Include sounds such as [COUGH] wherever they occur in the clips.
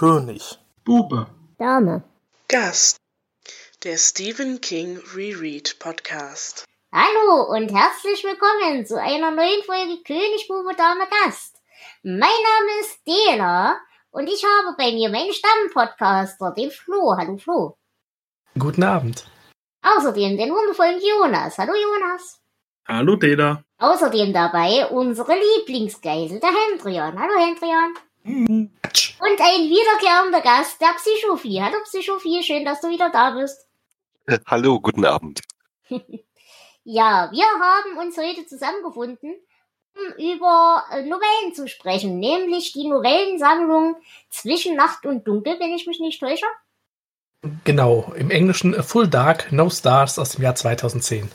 König. Bube. Dame. Gast. Der Stephen King Reread Podcast. Hallo und herzlich willkommen zu einer neuen Folge König, Bube, Dame, Gast. Mein Name ist Dela und ich habe bei mir meinen Stammpodcaster, den Flo. Hallo Flo. Guten Abend. Außerdem den wundervollen Jonas. Hallo Jonas. Hallo Dela. Außerdem dabei unsere Lieblingsgeisel, der Hendrian. Hallo Hendrian. Und ein wiederkehrender Gast, der Psychophie. Hallo Psychophie, schön, dass du wieder da bist. Hallo, guten Abend. [LAUGHS] Ja, wir haben uns heute zusammengefunden, um über äh, Novellen zu sprechen, nämlich die Novellensammlung Zwischen Nacht und Dunkel, wenn ich mich nicht täusche. Genau, im Englischen A Full Dark, No Stars aus dem Jahr 2010.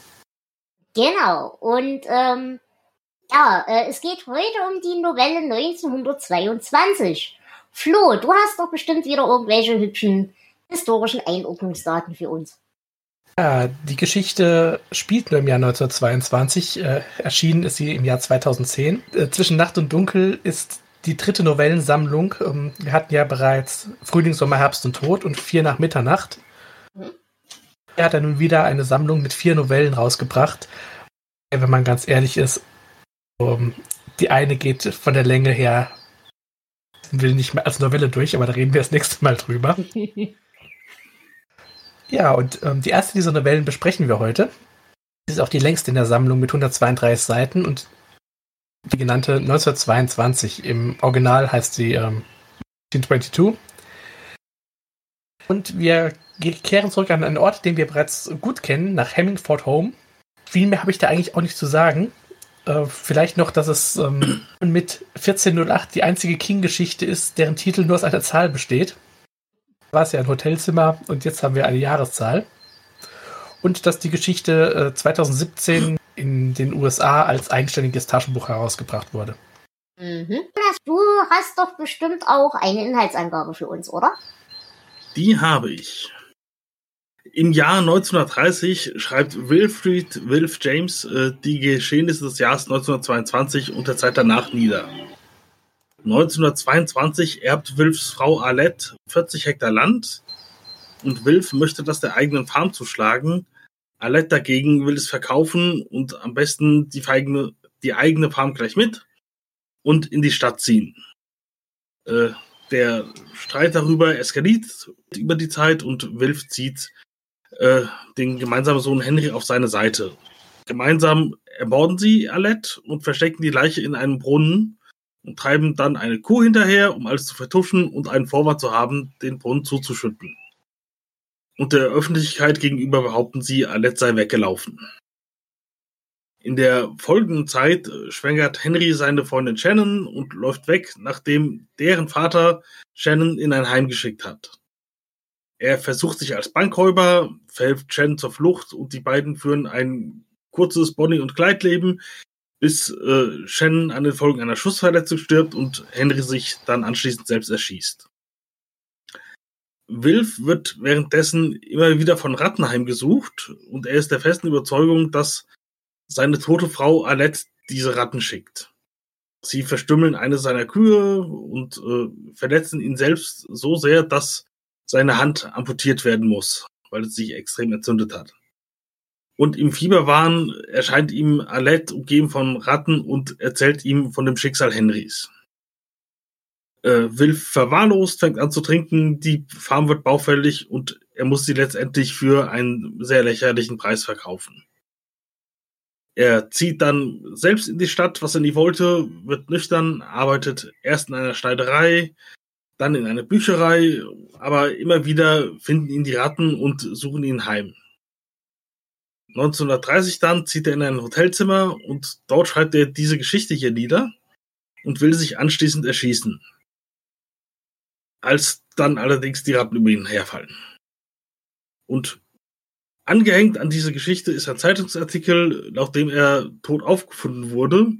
Genau, und ähm, ja, äh, es geht heute um die Novelle 1922. Flo, du hast doch bestimmt wieder irgendwelche hübschen historischen Einordnungsdaten für uns. Ja, die Geschichte spielt nur im Jahr 1922. Äh, erschienen ist sie im Jahr 2010. Äh, Zwischen Nacht und Dunkel ist die dritte Novellensammlung. Ähm, wir hatten ja bereits Frühling, Sommer, Herbst und Tod und Vier nach Mitternacht. Mhm. Er hat dann nun wieder eine Sammlung mit vier Novellen rausgebracht. Wenn man ganz ehrlich ist, ähm, die eine geht von der Länge her, will nicht mehr als Novelle durch, aber da reden wir das nächste Mal drüber. [LAUGHS] Ja, und ähm, die erste dieser Novellen besprechen wir heute. Die ist auch die längste in der Sammlung mit 132 Seiten und die genannte 1922. Im Original heißt sie ähm, 1922. Und wir kehren zurück an einen Ort, den wir bereits gut kennen, nach Hemmingford Home. Viel mehr habe ich da eigentlich auch nicht zu sagen. Äh, vielleicht noch, dass es ähm, [CLEARS THROAT] mit 1408 die einzige King-Geschichte ist, deren Titel nur aus einer Zahl besteht war es ja ein Hotelzimmer und jetzt haben wir eine Jahreszahl. Und dass die Geschichte äh, 2017 in den USA als eigenständiges Taschenbuch herausgebracht wurde. Mhm. Du hast doch bestimmt auch eine Inhaltsangabe für uns, oder? Die habe ich. Im Jahr 1930 schreibt Wilfrid Wilf James äh, die Geschehnisse des Jahres 1922 und der Zeit danach nieder. 1922 erbt Wilfs Frau Alette 40 Hektar Land und Wilf möchte das der eigenen Farm zuschlagen. Alette dagegen will es verkaufen und am besten die eigene, die eigene Farm gleich mit und in die Stadt ziehen. Äh, der Streit darüber eskaliert über die Zeit und Wilf zieht äh, den gemeinsamen Sohn Henry auf seine Seite. Gemeinsam ermorden sie Alette und verstecken die Leiche in einem Brunnen und treiben dann eine Kuh hinterher, um alles zu vertuschen und einen Vorwand zu haben, den Brunnen zuzuschütten. Und der Öffentlichkeit gegenüber behaupten sie, Alette sei weggelaufen. In der folgenden Zeit äh, schwängert Henry seine Freundin Shannon und läuft weg, nachdem deren Vater Shannon in ein Heim geschickt hat. Er versucht sich als Bankräuber, verhilft Shannon zur Flucht und die beiden führen ein kurzes Bonnie- und Kleidleben, bis äh, Shannon an den Folgen einer Schussverletzung stirbt und Henry sich dann anschließend selbst erschießt. Wilf wird währenddessen immer wieder von Ratten heimgesucht und er ist der festen Überzeugung, dass seine tote Frau Alette diese Ratten schickt. Sie verstümmeln eine seiner Kühe und äh, verletzen ihn selbst so sehr, dass seine Hand amputiert werden muss, weil es sich extrem entzündet hat. Und im Fieberwahn erscheint ihm Alette umgeben von Ratten und erzählt ihm von dem Schicksal Henrys. Äh, Wilf verwahrlost, fängt an zu trinken, die Farm wird baufällig und er muss sie letztendlich für einen sehr lächerlichen Preis verkaufen. Er zieht dann selbst in die Stadt, was er nie wollte, wird nüchtern, arbeitet erst in einer Schneiderei, dann in einer Bücherei, aber immer wieder finden ihn die Ratten und suchen ihn heim. 1930 dann zieht er in ein Hotelzimmer und dort schreibt er diese Geschichte hier nieder und will sich anschließend erschießen. Als dann allerdings die Ratten über ihn herfallen. Und angehängt an diese Geschichte ist ein Zeitungsartikel, nachdem er tot aufgefunden wurde.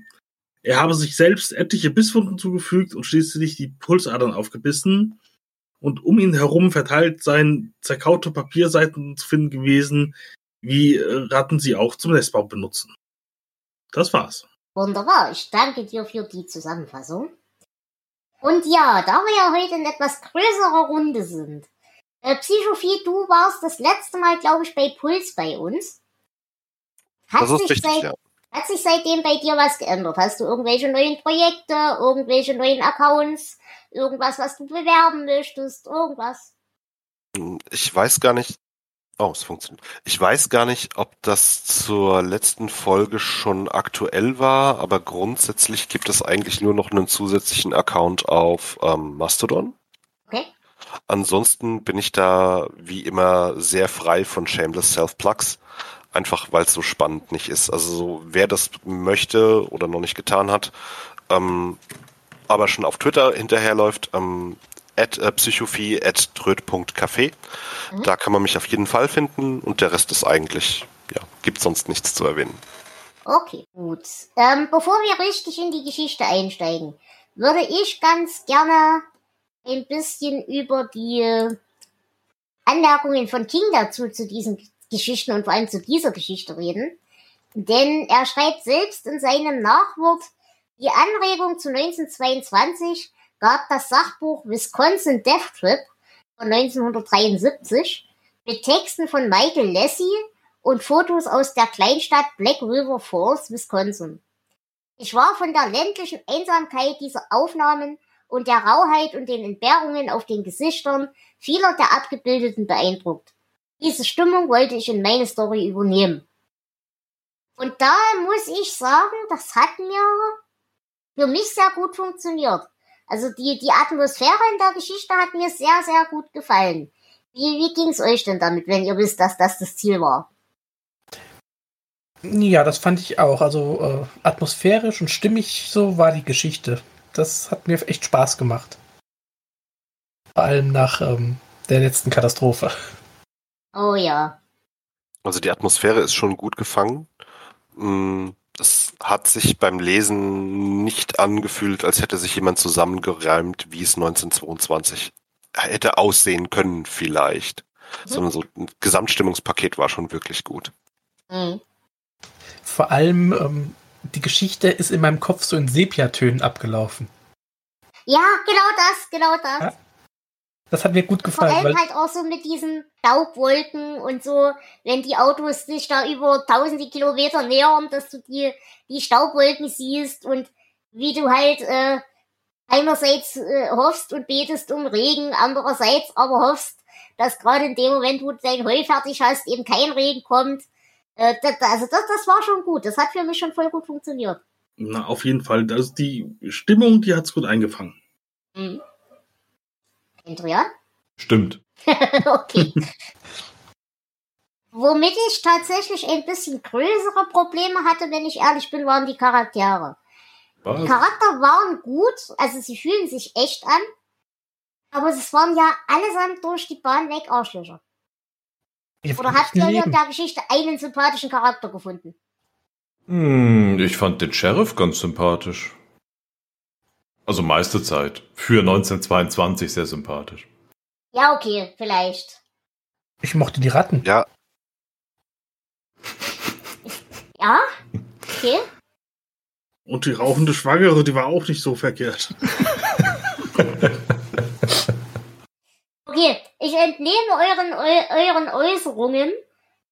Er habe sich selbst etliche Bisswunden zugefügt und schließlich die Pulsadern aufgebissen. Und um ihn herum verteilt seien zerkaute Papierseiten zu finden gewesen, wie äh, Ratten sie auch zum Nestbau benutzen. Das war's. Wunderbar, ich danke dir für die Zusammenfassung. Und ja, da wir ja heute in etwas größerer Runde sind. Äh, Psychophie, du warst das letzte Mal, glaube ich, bei Puls bei uns. Hat Das ist sich richtig, seit, ja. Hat sich seitdem bei dir was geändert? Hast du irgendwelche neuen Projekte, irgendwelche neuen Accounts, irgendwas, was du bewerben möchtest, irgendwas? Ich weiß gar nicht. Oh, es funktioniert. Ich weiß gar nicht, ob das zur letzten Folge schon aktuell war, aber grundsätzlich gibt es eigentlich nur noch einen zusätzlichen Account auf ähm, Mastodon. Okay. Ansonsten bin ich da wie immer sehr frei von Shameless Self-Plugs, einfach weil es so spannend nicht ist. Also so, wer das möchte oder noch nicht getan hat, ähm, aber schon auf Twitter hinterherläuft, ähm, at äh, psychophie at tröd.café. Mhm. Da kann man mich auf jeden Fall finden und der Rest ist eigentlich, ja, gibt sonst nichts zu erwähnen. Okay, gut. Ähm, bevor wir richtig in die Geschichte einsteigen, würde ich ganz gerne ein bisschen über die Anmerkungen von King dazu zu diesen Geschichten und vor allem zu dieser Geschichte reden. Denn er schreibt selbst in seinem Nachwort, die Anregung zu 1922 gab das Sachbuch Wisconsin Death Trip von 1973 mit Texten von Michael Lassie und Fotos aus der Kleinstadt Black River Falls, Wisconsin. Ich war von der ländlichen Einsamkeit dieser Aufnahmen und der Rauheit und den Entbehrungen auf den Gesichtern vieler der Abgebildeten beeindruckt. Diese Stimmung wollte ich in meine Story übernehmen. Und da muss ich sagen, das hat mir für mich sehr gut funktioniert. Also die, die Atmosphäre in der Geschichte hat mir sehr, sehr gut gefallen. Wie, wie ging's euch denn damit, wenn ihr wisst, dass das das Ziel war? Ja, das fand ich auch. Also äh, atmosphärisch und stimmig so war die Geschichte. Das hat mir echt Spaß gemacht. Vor allem nach ähm, der letzten Katastrophe. Oh ja. Also die Atmosphäre ist schon gut gefangen. Mm, Es hat sich beim Lesen nicht angefühlt, als hätte sich jemand zusammengereimt, wie es 1922 hätte aussehen können vielleicht. Mhm. Sondern so ein Gesamtstimmungspaket war schon wirklich gut. Hm. Vor allem ähm, die Geschichte ist in meinem Kopf so in Sepiatönen abgelaufen. Ja, genau das, genau das. Ja, Das hat mir gut Vor gefallen, allem weil halt auch so mit diesen Staubwolken und so, wenn die Autos sich da über tausende Kilometer nähern, dass du die, die Staubwolken siehst und wie du halt äh, einerseits äh, hoffst und betest um Regen, andererseits aber hoffst, dass gerade in dem Moment, wo du dein Heu fertig hast, eben kein Regen kommt. Äh, das, also das, das war schon gut. Das hat für mich schon voll gut funktioniert. Na, auf jeden Fall. Also die Stimmung, die hat's gut eingefangen. Mhm. Adrian? Stimmt. [LAUGHS] okay. Womit ich tatsächlich ein bisschen größere Probleme hatte, wenn ich ehrlich bin, waren die Charaktere. Die Was? Charakter waren gut, also sie fühlen sich echt an, aber es waren ja allesamt durch die Bahn weg Arschlöcher. Ja, Oder habt ihr in der Geschichte einen sympathischen Charakter gefunden? Hm, ich fand den Sheriff ganz sympathisch. Also meiste Zeit. Für 1922 sehr sympathisch. Ja, okay, vielleicht. Ich mochte die Ratten. Ja, [LAUGHS] Ja? Okay. Und die rauchende Schwangere, die war auch nicht so verkehrt. [LAUGHS] Okay, ich entnehme euren, eu, euren Äußerungen,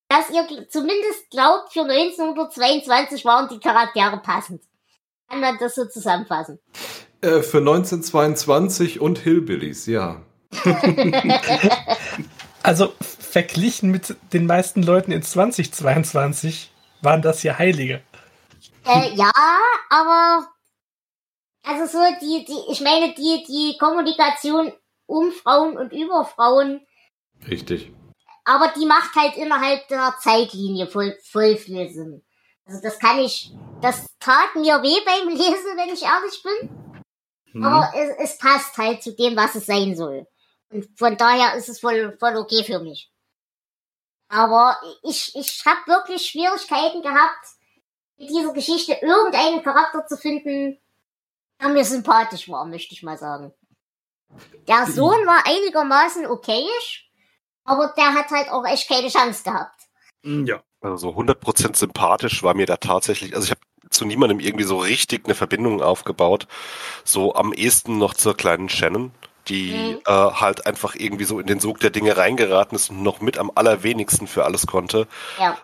dass ihr zumindest glaubt, für 1922 waren die Charaktere passend. Kann man das so zusammenfassen? Äh, für 1922 und Hillbillies, ja. [LAUGHS] Also verglichen mit den meisten Leuten in 2022 waren das hier Heilige. Äh, ja, aber also so die, die, ich meine die, die Kommunikation um Frauen und über Frauen, Richtig. aber die macht halt innerhalb der Zeitlinie voll, voll viel Sinn. Also das kann ich, das tat mir weh beim Lesen, wenn ich ehrlich bin, Hm. aber es, es passt halt zu dem, was es sein soll. Und von daher ist es voll, voll okay für mich. Aber ich, ich habe wirklich Schwierigkeiten gehabt, mit dieser Geschichte irgendeinen Charakter zu finden, der mir sympathisch war, möchte ich mal sagen. Der Sohn war einigermaßen okayisch, aber der hat halt auch echt keine Chance gehabt. Ja. also so 100% sympathisch war mir da tatsächlich, also ich habe zu niemandem irgendwie so richtig eine Verbindung aufgebaut. So am ehesten noch zur kleinen Shannon, die Mhm. äh, halt einfach irgendwie so in den Sog der Dinge reingeraten ist und noch mit am allerwenigsten für alles konnte. Ja.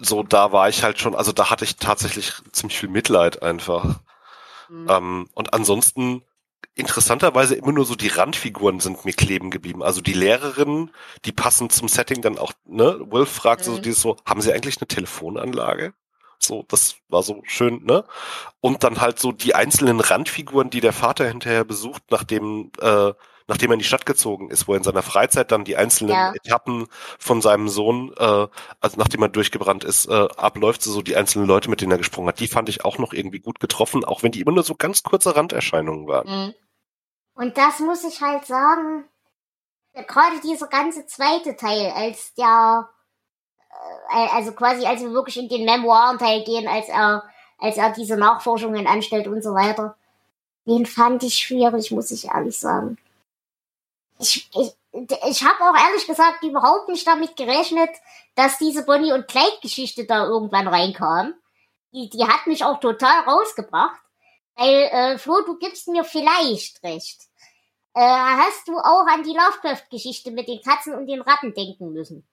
So, da war ich halt schon, also da hatte ich tatsächlich ziemlich viel Mitleid einfach. Mhm. Ähm, und ansonsten interessanterweise immer nur so die Randfiguren sind mir kleben geblieben. Also die Lehrerinnen, die passen zum Setting dann auch, ne? Wolf fragt so Mhm. dieses so, haben sie eigentlich eine Telefonanlage? So, das war so schön, ne? Und dann halt so die einzelnen Randfiguren, die der Vater hinterher besucht, nachdem, äh, nachdem er in die Stadt gezogen ist, wo er in seiner Freizeit dann die einzelnen Ja. Etappen von seinem Sohn, äh, also nachdem er durchgebrannt ist, äh, abläuft, so die einzelnen Leute, mit denen er gesprungen hat, die fand ich auch noch irgendwie gut getroffen, auch wenn die immer nur so ganz kurze Randerscheinungen waren. Mhm. Und das muss ich halt sagen, gerade dieser ganze zweite Teil, als der, also quasi als wir wirklich in den Memoirenteil gehen, als er, als er diese Nachforschungen anstellt und so weiter, den fand ich schwierig, muss ich ehrlich sagen. Ich, ich, ich habe auch ehrlich gesagt überhaupt nicht damit gerechnet, dass diese Bonnie und Clyde Geschichte da irgendwann reinkam. Die, die hat mich auch total rausgebracht. Weil, äh, Flo, du gibst mir vielleicht recht. Äh, hast du auch an die Lovecraft-Geschichte mit den Katzen und den Ratten denken müssen?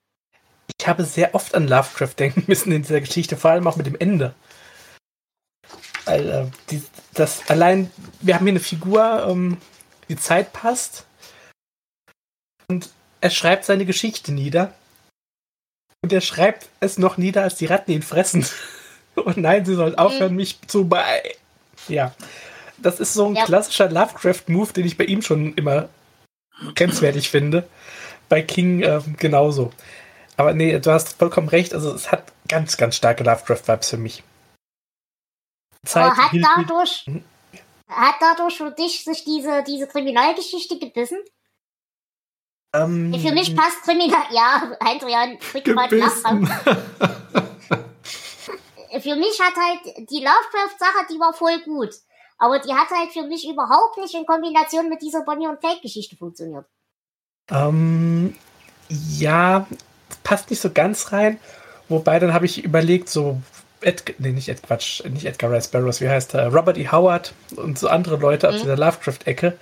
Ich habe sehr oft an Lovecraft denken [LAUGHS] müssen in dieser Geschichte, vor allem auch mit dem Ende. Äh, die, das allein, wir haben hier eine Figur, ähm, die Zeit passt. Und er schreibt seine Geschichte nieder. Und er schreibt es noch nieder, als die Ratten ihn fressen. [LAUGHS] Und nein, sie sollen aufhören, mich zu bei. Ja. Das ist so ein Ja. klassischer Lovecraft-Move, den ich bei ihm schon immer grenzwertig finde. Bei King ähm, genauso. Aber nee, du hast vollkommen recht. Also es hat ganz, ganz starke Lovecraft-Vibes für mich. Zeit, Aber hat dadurch, Mhm. hat dadurch für dich sich diese, diese Kriminalgeschichte gebissen? ähm, Für mich passt Kriminal, ja, Adrian. Gebissen. [LAUGHS] Für mich hat halt die Lovecraft-Sache, die war voll gut. Aber die hat halt für mich überhaupt nicht in Kombination mit dieser Bonnie und Clyde-Geschichte funktioniert. Ähm, ja, passt nicht so ganz rein. Wobei, dann habe ich überlegt, so Ed, nee, nicht Ed, Quatsch, nicht Edgar Rice Burroughs, wie heißt er? Robert E. Howard und so andere Leute aus Mhm. dieser Lovecraft-Ecke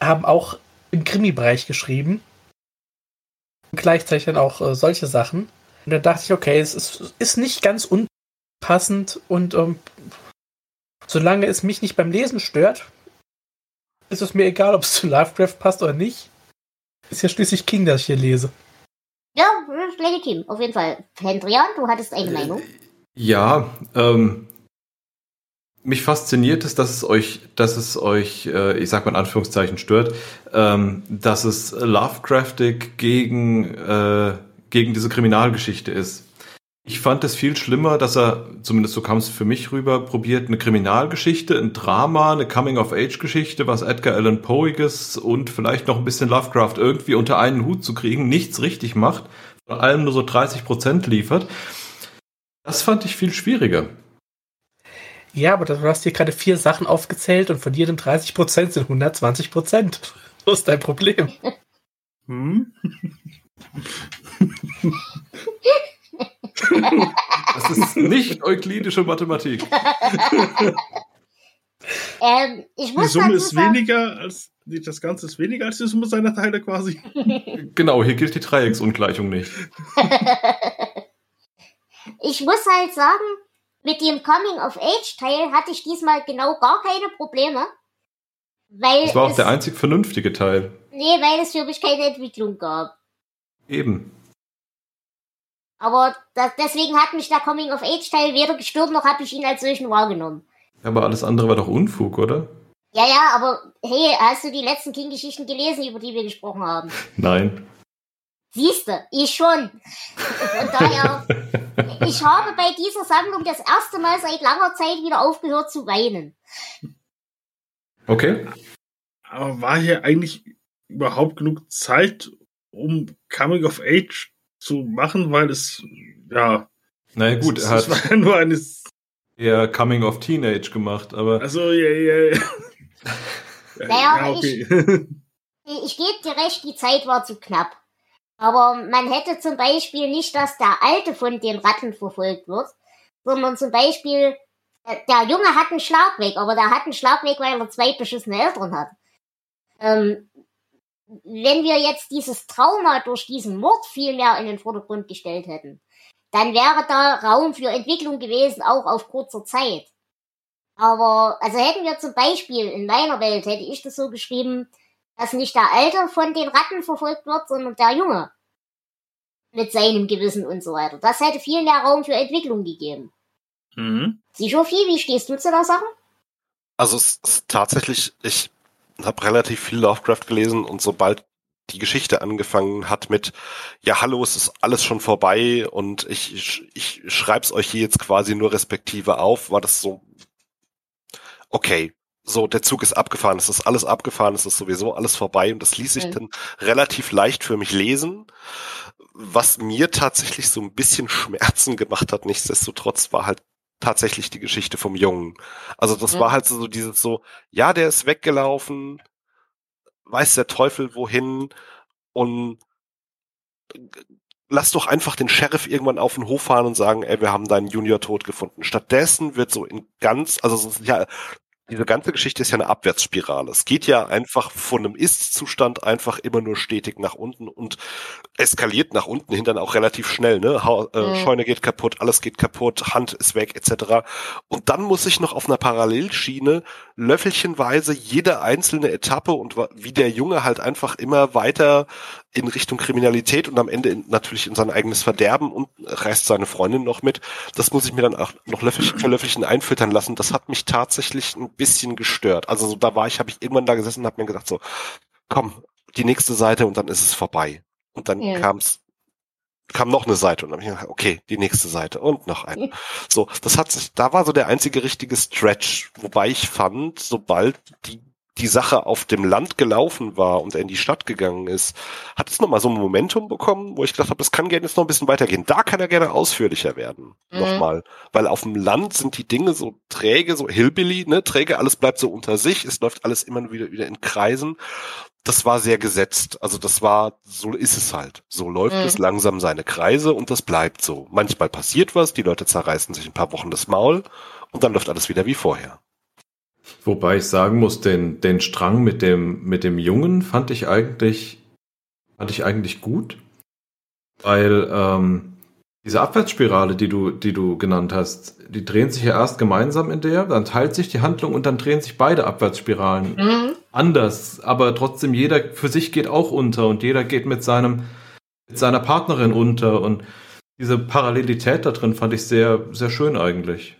haben auch im Krimi-Bereich geschrieben. Und gleichzeitig dann auch äh, solche Sachen. Und dann dachte ich, okay, es ist, ist nicht ganz unpassend und ähm, solange es mich nicht beim Lesen stört, ist es mir egal, ob es zu Lovecraft passt oder nicht. Ist ja schließlich King, das ich hier lese. Legitim, auf jeden Fall. Hendrian, du hattest eine Meinung. Ja, ähm, mich fasziniert es, dass es euch, dass es euch, äh, ich sag mal in Anführungszeichen stört, ähm, dass es Lovecraftig gegen, äh, gegen diese Kriminalgeschichte ist. Ich fand es viel schlimmer, dass er, zumindest so kam es für mich rüber, probiert eine Kriminalgeschichte, ein Drama, eine Coming-of-Age-Geschichte, was Edgar Allan Poeiges und vielleicht noch ein bisschen Lovecraft irgendwie unter einen Hut zu kriegen, nichts richtig macht, vor allem nur so 30 Prozent liefert. Das fand ich viel schwieriger. Ja, aber du hast hier gerade vier Sachen aufgezählt und von jedem 30% sind 120%. So [LAUGHS] ist dein Problem. Hm? Das ist nicht euklidische Mathematik. [LAUGHS] Ähm, ich Die muss Summe dazu ist sagen, weniger als, die- das Ganze ist weniger als die Summe seiner Teile quasi. [LAUGHS] Genau, hier gilt die Dreiecksungleichung nicht. [LAUGHS] ich muss halt sagen, mit dem Coming-of-Age-Teil hatte ich diesmal genau gar keine Probleme. Weil Das war auch es, der einzig vernünftige Teil. Nee, weil es für mich keine Entwicklung gab. Eben. Aber das, deswegen hat mich der Coming-of-Age-Teil weder gestört, noch habe ich ihn als solchen wahrgenommen. Aber alles andere war doch Unfug, oder? Ja, ja, aber hey, hast du die letzten King-Geschichten gelesen, über die wir gesprochen haben? Nein. Siehste, ich schon. Von daher, [LAUGHS] ich habe bei dieser Sammlung das erste Mal seit langer Zeit wieder aufgehört zu weinen. Okay. Aber war hier eigentlich überhaupt genug Zeit, um Coming of Age zu machen, weil es, ja, Na gut, es, er es hat war ja nur eine, eher Coming of Teenage gemacht, aber also, ja, ja, ja. [LAUGHS] Naja, ja, okay. [LAUGHS] Ich gebe dir recht, die Zeit war zu knapp. Aber man hätte zum Beispiel nicht, dass der Alte von den Ratten verfolgt wird, sondern zum Beispiel Äh, Der Junge hat einen Schlagweg, aber der hat einen Schlagweg, weil er zwei beschissene Eltern hat. Ähm, wenn wir jetzt dieses Trauma durch diesen Mord viel mehr in den Vordergrund gestellt hätten, dann wäre da Raum für Entwicklung gewesen, auch auf kurzer Zeit. Aber, also hätten wir zum Beispiel in meiner Welt, hätte ich das so geschrieben, dass nicht der Alte von den Ratten verfolgt wird, sondern der Junge. Mit seinem Gewissen und so weiter. Das hätte viel mehr Raum für Entwicklung gegeben. Mhm. Sichofi, wie stehst du zu der Sache? Also es ist tatsächlich, ich habe relativ viel Lovecraft gelesen und sobald die Geschichte angefangen hat mit, ja hallo, es ist alles schon vorbei und ich, ich, ich schreib's euch hier jetzt quasi nur respektive auf, war das so, okay, so der Zug ist abgefahren, es ist alles abgefahren, es ist sowieso alles vorbei und das ließ sich Mhm. dann relativ leicht für mich lesen. Was mir tatsächlich so ein bisschen Schmerzen gemacht hat, nichtsdestotrotz war halt tatsächlich die Geschichte vom Jungen. Also das Mhm. war halt so dieses so, ja, der ist weggelaufen, weiß der Teufel wohin und lass doch einfach den Sheriff irgendwann auf den Hof fahren und sagen, ey, wir haben deinen Junior tot gefunden. Stattdessen wird so in ganz, also ist ja, diese ganze Geschichte ist ja eine Abwärtsspirale. Es geht ja einfach von einem Ist-Zustand einfach immer nur stetig nach unten und eskaliert nach unten hin dann auch relativ schnell. Ne? Ha äh, Mhm. Scheune geht kaputt, alles geht kaputt, Hand ist weg etc. Und dann muss ich noch auf einer Parallelschiene löffelchenweise jede einzelne Etappe und wie der Junge halt einfach immer weiter in Richtung Kriminalität und am Ende in, natürlich in sein eigenes Verderben und reißt seine Freundin noch mit. Das muss ich mir dann auch noch Löffelchen für Löffelchen einfüttern lassen. Das hat mich tatsächlich ein bisschen gestört. Also so, da war ich, habe ich irgendwann da gesessen und habe mir gedacht so, komm, die nächste Seite und dann ist es vorbei. Und dann Ja. kam's kam noch eine Seite und dann hab ich gedacht, okay, die nächste Seite und noch eine. So, das hat sich, da war so der einzige richtige Stretch, wobei ich fand, sobald die die Sache auf dem Land gelaufen war und er in die Stadt gegangen ist, hat es nochmal so ein Momentum bekommen, wo ich gedacht habe, das kann gerne jetzt noch ein bisschen weitergehen. Da kann er gerne ausführlicher werden. Mhm. Nochmal. Weil auf dem Land sind die Dinge so träge, so Hillbilly, ne, träge, alles bleibt so unter sich, es läuft alles immer wieder, wieder in Kreisen. Das war sehr gesetzt. Also das war, so ist es halt. So läuft Mhm. es langsam seine Kreise und das bleibt so. Manchmal passiert was, die Leute zerreißen sich ein paar Wochen das Maul und dann läuft alles wieder wie vorher. Wobei ich sagen muss, den, den Strang mit dem, mit dem Jungen fand ich eigentlich, fand ich eigentlich gut. Weil ähm, diese Abwärtsspirale, die du, die du genannt hast, die drehen sich ja erst gemeinsam in der, dann teilt sich die Handlung und dann drehen sich beide Abwärtsspiralen Mhm. anders, aber trotzdem jeder für sich geht auch unter und jeder geht mit seinem mit seiner Partnerin unter und diese Parallelität da drin fand ich sehr sehr schön eigentlich.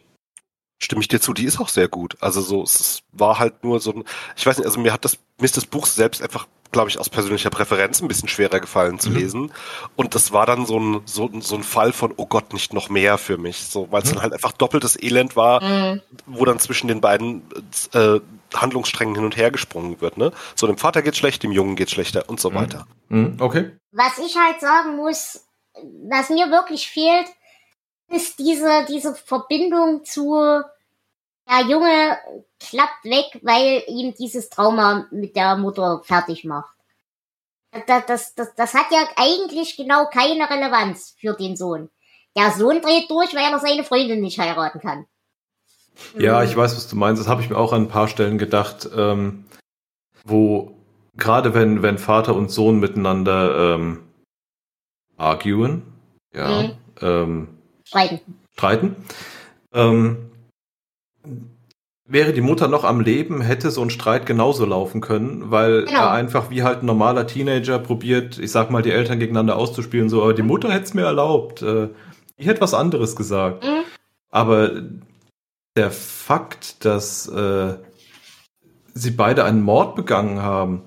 Stimme ich dir zu, die ist auch sehr gut. Also so, es war halt nur so ein, ich weiß nicht, also mir hat das, mir ist das Buch selbst einfach, glaube ich, aus persönlicher Präferenz ein bisschen schwerer gefallen zu Mhm. lesen. Und das war dann so ein, so, ein- so ein Fall von, oh Gott, nicht noch mehr für mich. So, weil es Mhm. dann halt einfach doppeltes Elend war, Mhm. wo dann zwischen den beiden äh, Handlungssträngen hin und her gesprungen wird, ne? So, dem Vater geht's schlecht, dem Jungen geht's schlechter und so Mhm. weiter. Mhm, okay. Was ich halt sagen muss, was mir wirklich fehlt, ist diese, diese Verbindung zu, der Junge klappt weg, weil ihm dieses Trauma mit der Mutter fertig macht. Das, das, das, das hat ja eigentlich genau keine Relevanz für den Sohn. Der Sohn dreht durch, weil er seine Freundin nicht heiraten kann. Ja, ich weiß, was du meinst. Das habe ich mir auch an ein paar Stellen gedacht, ähm, wo gerade wenn, wenn Vater und Sohn miteinander ähm, arguen, ja, Mhm. ähm, Streiten. streiten, ähm, wäre die Mutter noch am Leben, hätte so ein Streit genauso laufen können, weil Genau. er einfach wie halt ein normaler Teenager probiert, ich sag mal, die Eltern gegeneinander auszuspielen, so, aber die Mutter hätte es mir erlaubt. Äh, die hätte was anderes gesagt. Mhm. Aber der Fakt, dass äh, sie beide einen Mord begangen haben,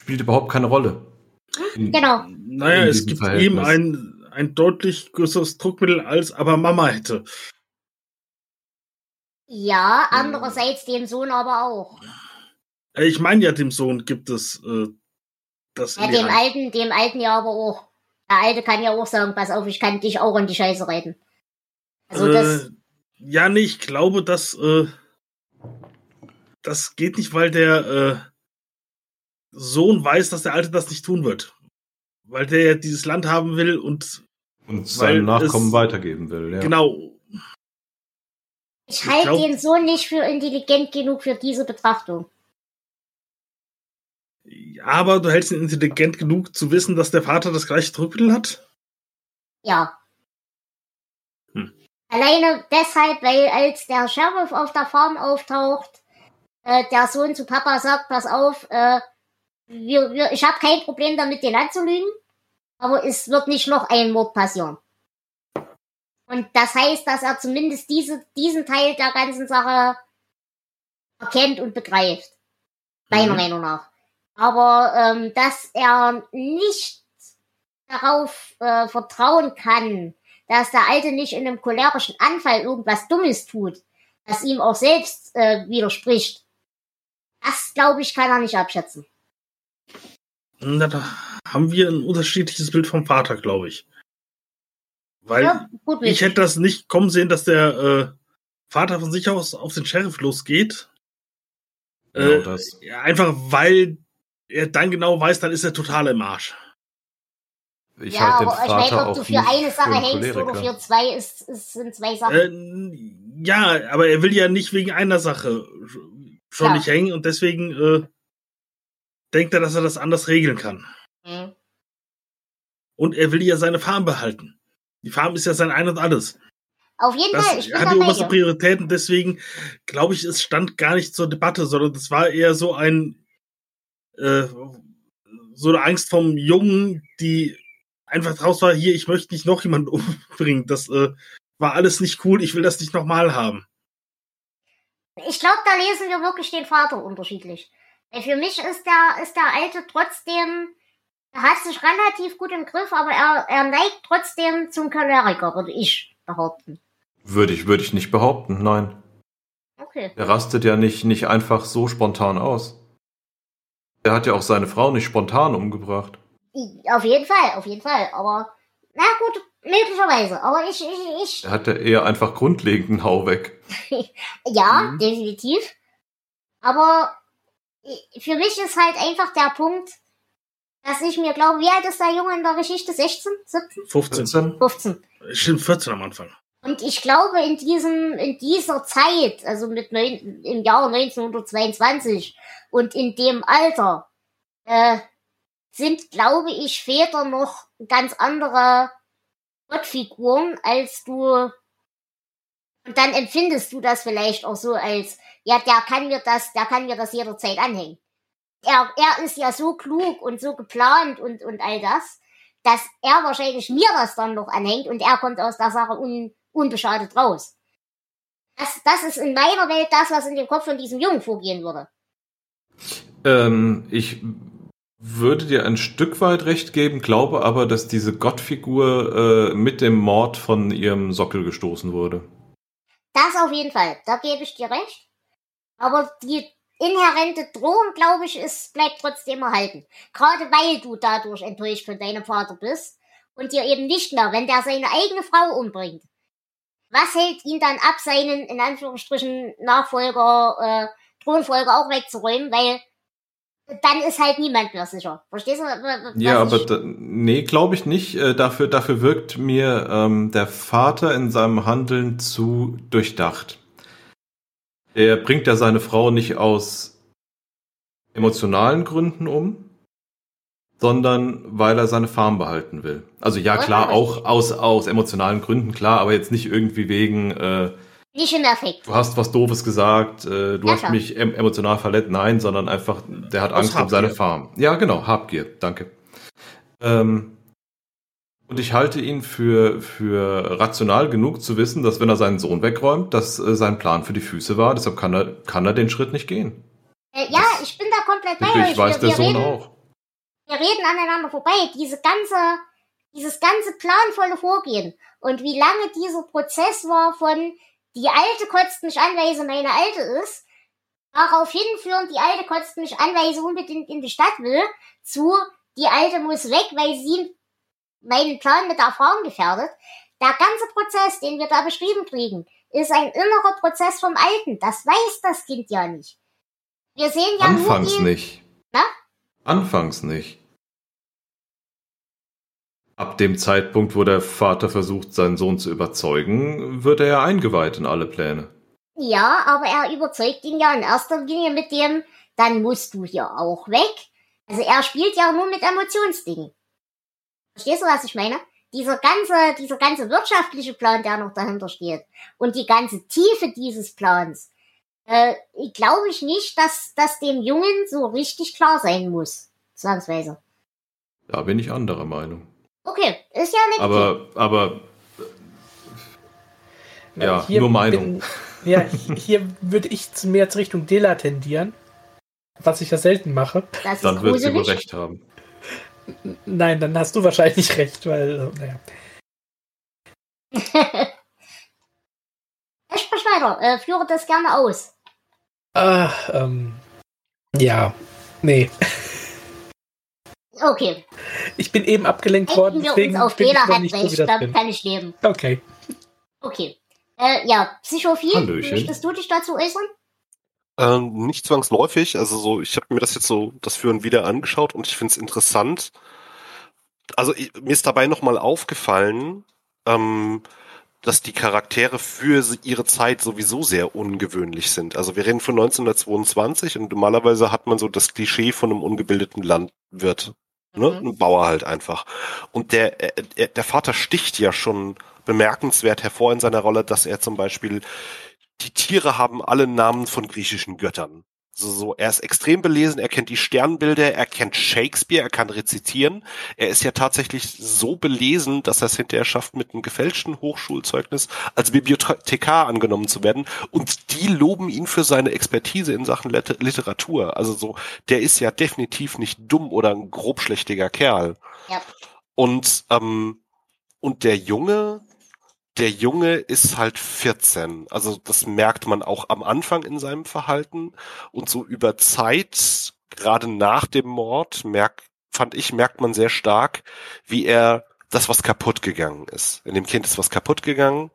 spielt überhaupt keine Rolle. In- Genau. Naja, es gibt Verhältnis. ihm ein, ein deutlich größeres Druckmittel, als aber Mama hätte. Ja, andererseits dem Sohn aber auch. Äh, Ich meine ja, dem Sohn gibt es äh, das. Ja, dem. Alten, dem Alten ja aber auch. Der Alte kann ja auch sagen, pass auf, ich kann dich auch in die Scheiße reiten. Also das, äh, ja, nee, ich glaube, dass äh, das geht nicht, weil der äh, Sohn weiß, dass der Alte das nicht tun wird. Weil der ja dieses Land haben will und und seinem weil Nachkommen es- weitergeben will. Ja. genau. Ich Ich halte den Sohn nicht für intelligent genug für diese Betrachtung. Aber du hältst ihn intelligent genug zu wissen, dass der Vater das gleiche Druckmittel hat? Ja. Hm. Alleine deshalb, weil als der Sheriff auf der Farm auftaucht, äh, der Sohn zu Papa sagt, pass auf, äh, wir, wir, ich habe kein Problem damit, den anzulügen, aber es wird nicht noch ein Mord passieren. Und das heißt, dass er zumindest diese, diesen Teil der ganzen Sache erkennt und begreift. Meiner Mhm. Meinung nach. Aber ähm, dass er nicht darauf äh, vertrauen kann, dass der Alte nicht in einem cholerischen Anfall irgendwas Dummes tut, das ihm auch selbst äh, widerspricht, das glaube ich, kann er nicht abschätzen. Da haben wir ein unterschiedliches Bild vom Vater, glaube ich. Weil Ja, gut ich hätte das nicht kommen sehen, dass der äh, Vater von sich aus auf den Sheriff losgeht. Genau Äh, das. ja, einfach weil er dann genau weiß, dann ist er total im Arsch. Ich ja, halte den aber ich Vater meine, ob auch du für eine Sache hängst oder für zwei, ist, ist, sind zwei Sachen. Äh, ja, aber er will ja nicht wegen einer Sache schon Ja. nicht hängen und deswegen äh, denkt er, dass er das anders regeln kann. Hm. Und er will ja seine Farm behalten. Die Farm ist ja sein Ein und Alles. Auf jeden Das Fall, ich hat die oberste. Priorität und deswegen glaube ich, es stand gar nicht zur Debatte, sondern das war eher so ein äh, so eine Angst vom Jungen, die einfach draus war, hier, ich möchte nicht noch jemanden [LAUGHS] umbringen. Das äh, war alles nicht cool, ich will das nicht nochmal haben. Ich glaube, da lesen wir wirklich den Vater unterschiedlich. Für mich ist der, ist der Alte trotzdem, er hat sich relativ gut im Griff, aber er, er neigt trotzdem zum Choleriker, würde ich behaupten. Würde ich, würde ich nicht behaupten, nein. Okay. Er rastet ja nicht, nicht einfach so spontan aus. Er hat ja auch seine Frau nicht spontan umgebracht. Auf jeden Fall, auf jeden Fall. Aber, na gut, möglicherweise. Aber ich, ich, ich, Er hat ja eher einfach grundlegend einen Hau weg. [LAUGHS] ja, Mhm. definitiv. Aber für mich ist halt einfach der Punkt, dass ich mir glaube, wie alt ist der Junge in der Geschichte? 16? 17? 15. 14? 15. Stimmt, 14 am Anfang. Und ich glaube, in diesem, in dieser Zeit, also mit neun, im Jahr 1922 und in dem Alter, äh, sind, glaube ich, Väter noch ganz andere Gottfiguren, als du, und dann empfindest du das vielleicht auch so als, ja, der kann mir das, der kann mir das jederzeit anhängen. Er, er ist ja so klug und so geplant und, und all das, dass er wahrscheinlich mir das dann noch anhängt und er kommt aus der Sache un, unbeschadet raus. Das, das ist in meiner Welt das, was in dem Kopf von diesem Jungen vorgehen würde. Ähm, ich würde dir ein Stück weit recht geben, glaube aber, dass diese Gottfigur äh, mit dem Mord von ihrem Sockel gestoßen wurde. Das auf jeden Fall, da gebe ich dir recht. Aber die inhärente Drohung, glaube ich, ist, bleibt trotzdem erhalten. Gerade weil du dadurch enttäuscht von deinem Vater bist und dir eben nicht mehr, wenn der seine eigene Frau umbringt. Was hält ihn dann ab, seinen, in Anführungsstrichen, Nachfolger, äh, Thronfolger auch wegzuräumen, weil dann ist halt niemand mehr sicher. Verstehst du? was Ja, aber da, nee, glaube ich nicht. Äh, dafür, dafür wirkt mir ähm, der Vater in seinem Handeln zu durchdacht. Er bringt ja seine Frau nicht aus emotionalen Gründen um, sondern weil er seine Farm behalten will. Also ja, klar, auch aus, aus emotionalen Gründen, klar, aber jetzt nicht irgendwie wegen, äh, Nicht im Effekt. du hast was Doofes gesagt, äh, du Ja, hast klar. mich em emotional verletzt. Nein, sondern einfach, der hat Aus Angst um seine. Farm. Ja, genau, Habgier, danke. Ähm, und ich halte ihn für, für rational genug zu wissen, dass wenn er seinen Sohn wegräumt, dass äh, sein Plan für die Füße war. Deshalb kann er, kann er den Schritt nicht gehen. Äh, ja, ich bin da komplett bei euch. weiß wir, der wir Sohn reden, auch. wir reden aneinander vorbei. Diese ganze, dieses ganze planvolle Vorgehen und wie lange dieser Prozess war von die Alte kotzt mich an, weil sie meine Alte ist, darauf hinführen, die Alte kotzt mich an, weil sie unbedingt in die Stadt will, zu die Alte muss weg, weil sie meinen Plan mit der Farm gefährdet. Der ganze Prozess, den wir da beschrieben kriegen, ist ein innerer Prozess vom Alten. Das weiß das Kind ja nicht. Wir sehen ja Anfangs nur die, nicht. Na? Anfangs nicht. Ab dem Zeitpunkt, wo der Vater versucht, seinen Sohn zu überzeugen, wird er ja eingeweiht in alle Pläne. Ja, aber er überzeugt ihn ja in erster Linie mit dem, dann musst du hier auch weg. Also er spielt ja nur mit Emotionsdingen. Verstehst du, was ich meine? Dieser ganze, dieser ganze wirtschaftliche Plan, der noch dahinter steht und die ganze Tiefe dieses Plans, äh, glaube ich nicht, dass das dem Jungen so richtig klar sein muss. Zwangsweise. Da bin ich anderer Meinung. Okay, ist ja nicht. Aber, aber ja, Hier nur Meinung. Bin, ja, hier würde ich mehr zur Richtung Dela tendieren, was ich ja selten mache. das Dann wird sie wohl recht haben. Nein, dann hast du wahrscheinlich recht, weil, äh, naja. [LAUGHS] Ich sprich weiter, äh, führe das gerne aus. Ah, ähm, ja, nee. [LAUGHS] Okay, Ich bin eben abgelenkt worden, einigen wir uns auf bin ich noch hat nicht so damit drin. kann ich leben. Okay. Okay. Äh, ja, Psychophil, Hallöchen. möchtest du dich dazu äußern? Ähm, nicht zwangsläufig, also so, ich habe mir das jetzt so, das Führen wieder angeschaut und ich finde es interessant. Also ich, mir ist dabei nochmal aufgefallen, ähm, dass die Charaktere für ihre Zeit sowieso sehr ungewöhnlich sind. Also wir reden von 1922 und normalerweise hat man so das Klischee von einem ungebildeten Landwirt. Ne? Mhm. Ein Bauer halt einfach. Und der, äh, äh, der Vater sticht ja schon bemerkenswert hervor in seiner Rolle, dass er zum Beispiel die Tiere haben alle Namen von griechischen Göttern. So, so, er ist extrem belesen, er kennt die Sternbilder, er kennt Shakespeare, er kann rezitieren. Er ist ja tatsächlich so belesen, dass er es hinterher schafft, mit einem gefälschten Hochschulzeugnis als Bibliothekar angenommen zu werden. Und die loben ihn für seine Expertise in Sachen Lit- Literatur. Also so, der ist ja definitiv nicht dumm oder ein grobschlächtiger Kerl. Ja. Und, ähm, und der Junge, der Junge ist halt 14. Also das merkt man auch am Anfang in seinem Verhalten. Und so über Zeit, gerade nach dem Mord, merkt, fand ich, merkt man sehr stark, wie er das, was kaputt gegangen ist. In dem Kind ist was kaputt gegangen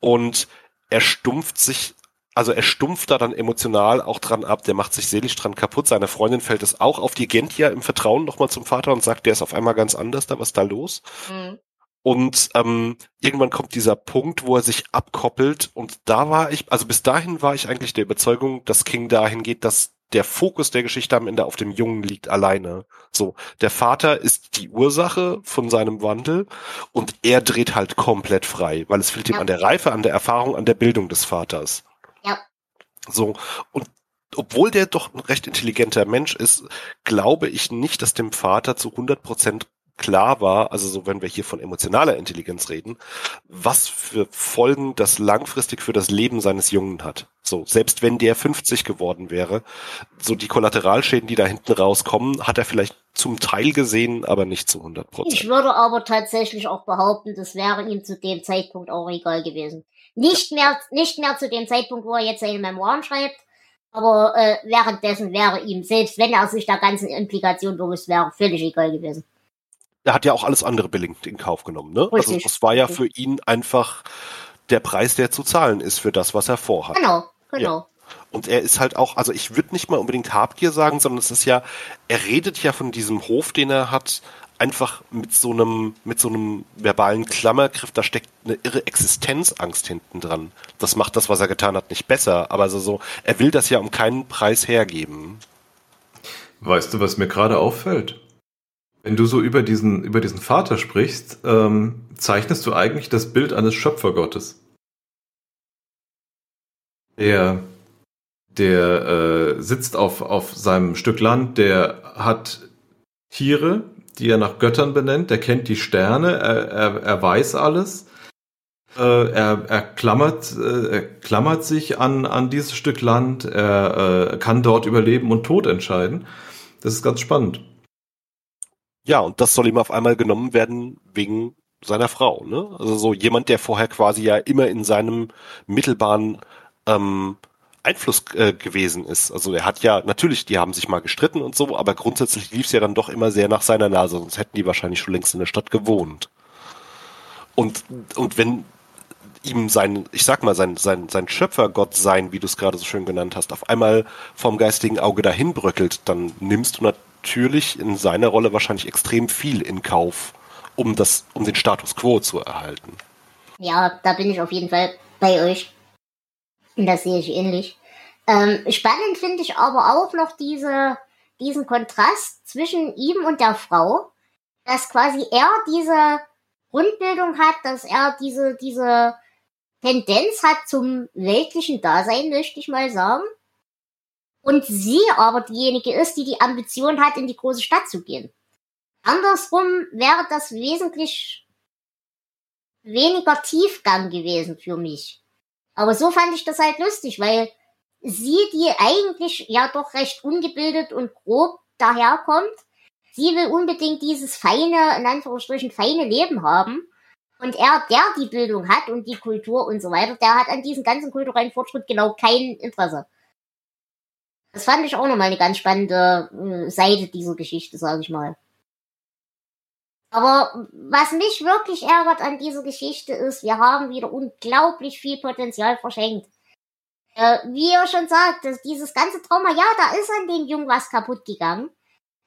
und er stumpft sich, also er stumpft da dann emotional auch dran ab, der macht sich seelisch dran kaputt. Seine Freundin fällt es auch auf, die geht ja im Vertrauen nochmal zum Vater und sagt, der ist auf einmal ganz anders da, was ist da los? Mhm. Und ähm, irgendwann kommt dieser Punkt, wo er sich abkoppelt. Und da war ich, also bis dahin war ich eigentlich der Überzeugung, dass King dahin geht, dass der Fokus der Geschichte am Ende auf dem Jungen liegt alleine. So, der Vater ist die Ursache von seinem Wandel und er dreht halt komplett frei, weil es fehlt ihm Ja. an der Reife, an der Erfahrung, an der Bildung des Vaters. Ja. So, und obwohl der doch ein recht intelligenter Mensch ist, glaube ich nicht, dass dem Vater zu 100 Prozent klar war, also so wenn wir hier von emotionaler Intelligenz reden, was für Folgen das langfristig für das Leben seines Jungen hat. So, selbst wenn der 50 geworden wäre, so die Kollateralschäden, die da hinten rauskommen, hat er vielleicht zum Teil gesehen, aber nicht zu 100% Ich Prozent. würde aber tatsächlich auch behaupten, das wäre ihm zu dem Zeitpunkt auch egal gewesen. Nicht mehr, nicht mehr zu dem Zeitpunkt, wo er jetzt seine Memoiren schreibt, aber äh, währenddessen wäre ihm, selbst wenn er sich der ganzen Implikation bewusst wäre, völlig egal gewesen. Er hat ja auch alles andere billigend in Kauf genommen, ne? Also das war ja für ihn einfach der Preis, der zu zahlen ist für das, was er vorhat. Genau, genau. Und er ist halt auch, also ich würde nicht mal unbedingt Habgier sagen, sondern es ist ja, er redet ja von diesem Hof, den er hat, einfach mit so einem, mit so einem verbalen Klammergriff, da steckt eine irre Existenzangst hinten dran. Das macht das, was er getan hat, nicht besser, aber so, so er will das ja um keinen Preis hergeben. Weißt du, was mir gerade auffällt? Wenn du so über diesen, über diesen Vater sprichst, ähm, zeichnest du eigentlich das Bild eines Schöpfergottes. Der, der äh, sitzt auf, auf seinem Stück Land, der hat Tiere, die er nach Göttern benennt, der kennt die Sterne, er, er, er weiß alles. Äh, er, er, klammert, äh, er klammert sich an, an dieses Stück Land, er äh, kann dort über Leben und Tod entscheiden. Das ist ganz spannend. Ja, und das soll ihm auf einmal genommen werden wegen seiner Frau, ne? Also so jemand, der vorher quasi ja immer in seinem mittelbaren ähm, Einfluss äh, gewesen ist. Also er hat ja, natürlich, die haben sich mal gestritten und so, aber grundsätzlich lief es ja dann doch immer sehr nach seiner Nase, sonst hätten die wahrscheinlich schon längst in der Stadt gewohnt. Und, und wenn ihm sein, ich sag mal, sein, sein, sein Schöpfergott sein, wie du es gerade so schön genannt hast, auf einmal vom geistigen Auge dahin bröckelt, dann nimmst du natürlich in seiner Rolle wahrscheinlich extrem viel in Kauf, um das, um den Status quo zu erhalten. Ja, da bin ich auf jeden Fall bei euch. Das sehe ich ähnlich. Ähm, spannend finde ich aber auch noch diese, diesen Kontrast zwischen ihm und der Frau, dass quasi er diese Grundbildung hat, dass er diese, diese Tendenz hat zum weltlichen Dasein, möchte ich mal sagen. Und sie aber diejenige ist, die die Ambition hat, in die große Stadt zu gehen. Andersrum wäre das wesentlich weniger Tiefgang gewesen für mich. Aber so fand ich das halt lustig, weil sie, die eigentlich ja doch recht ungebildet und grob daherkommt, sie will unbedingt dieses feine, in Anführungsstrichen, feine Leben haben. Und er, der die Bildung hat und die Kultur und so weiter, der hat an diesem ganzen kulturellen Fortschritt genau kein Interesse. Das fand ich auch nochmal eine ganz spannende äh, Seite dieser Geschichte, sage ich mal. Aber was mich wirklich ärgert an dieser Geschichte ist, wir haben wieder unglaublich viel Potenzial verschenkt. Äh, wie ihr schon sagt, dass dieses ganze Trauma, ja, da ist an dem Jungen was kaputt gegangen.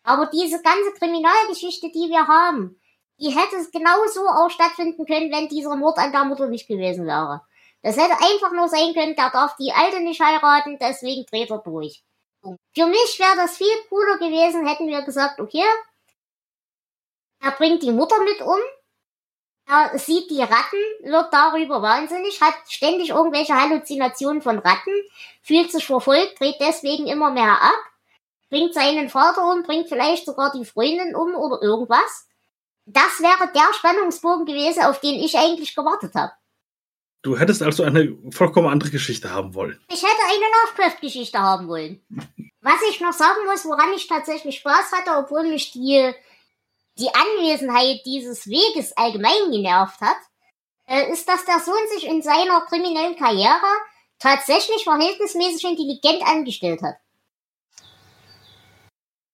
Aber diese ganze Kriminalgeschichte, die wir haben, die hätte es genauso auch stattfinden können, wenn dieser Mord an der Mutter nicht gewesen wäre. Das hätte einfach nur sein können, der darf die Alte nicht heiraten, deswegen dreht er durch. Für mich wäre das viel cooler gewesen, hätten wir gesagt, okay, er bringt die Mutter mit um, er sieht die Ratten, wird darüber wahnsinnig, hat ständig irgendwelche Halluzinationen von Ratten, fühlt sich verfolgt, dreht deswegen immer mehr ab, bringt seinen Vater um, bringt vielleicht sogar die Freundin um oder irgendwas. Das wäre der Spannungsbogen gewesen, auf den ich eigentlich gewartet habe. Du hättest also eine vollkommen andere Geschichte haben wollen. Ich hätte eine Lovecraft-Geschichte haben wollen. Was ich noch sagen muss, woran ich tatsächlich Spaß hatte, obwohl mich die, die Anwesenheit dieses Weges allgemein genervt hat, äh, ist, dass der Sohn sich in seiner kriminellen Karriere tatsächlich verhältnismäßig intelligent angestellt hat.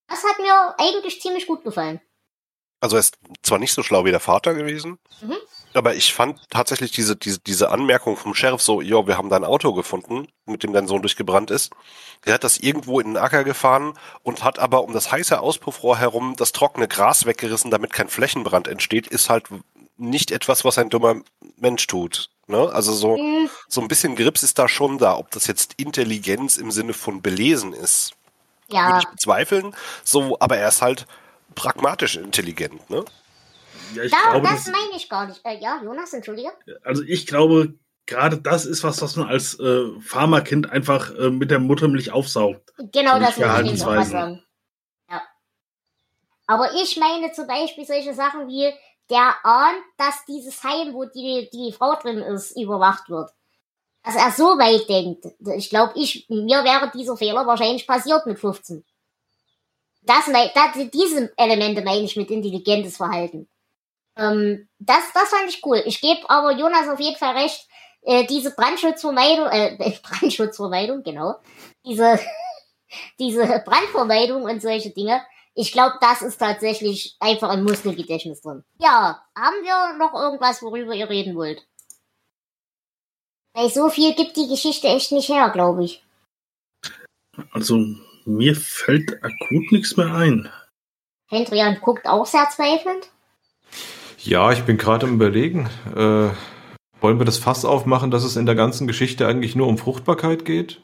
Das hat mir eigentlich ziemlich gut gefallen. Also er ist zwar nicht so schlau wie der Vater gewesen, mhm. Aber ich fand tatsächlich diese, diese, diese Anmerkung vom Sheriff so, jo, wir haben dein Auto gefunden, mit dem dein Sohn durchgebrannt ist. Er hat das irgendwo in den Acker gefahren und hat aber um das heiße Auspuffrohr herum das trockene Gras weggerissen, damit kein Flächenbrand entsteht, ist halt nicht etwas, was ein dummer Mensch tut. Ne? Also so, mhm. so ein bisschen Grips ist da schon da. Ob das jetzt Intelligenz im Sinne von belesen ist, ja. würde ich bezweifeln. So, aber er ist halt pragmatisch intelligent, ne? Ja, ich da, glaube, das, das meine ich gar nicht. Äh, ja, Jonas, entschuldige. Also ich glaube, gerade das ist was, was man als äh, Pharmakind einfach äh, mit der Muttermilch aufsaugt. Genau, das würde ich auch sagen. Ja. Aber ich meine zum Beispiel solche Sachen wie, der ahnt, dass dieses Heim, wo die, die Frau drin ist, überwacht wird. Dass er so weit denkt. Ich glaube, ich, mir wäre dieser Fehler wahrscheinlich passiert mit 15. Das, das, diese Elemente meine ich mit intelligentes Verhalten. Ähm, das, das fand ich cool. Ich gebe aber Jonas auf jeden Fall recht, äh, diese Brandschutzvermeidung, äh, [LAUGHS] Brandschutzvermeidung, genau, diese, [LAUGHS] diese Brandvermeidung und solche Dinge, ich glaube, das ist tatsächlich einfach ein Muskelgedächtnis drin. Ja, haben wir noch irgendwas, worüber ihr reden wollt? Weil so viel gibt die Geschichte echt nicht her, glaube ich. Also, mir fällt akut nichts mehr ein. Hendrian guckt auch sehr zweifelnd. Ja, ich bin gerade am Überlegen. Äh, wollen wir das Fass aufmachen, dass es in der ganzen Geschichte eigentlich nur um Fruchtbarkeit geht?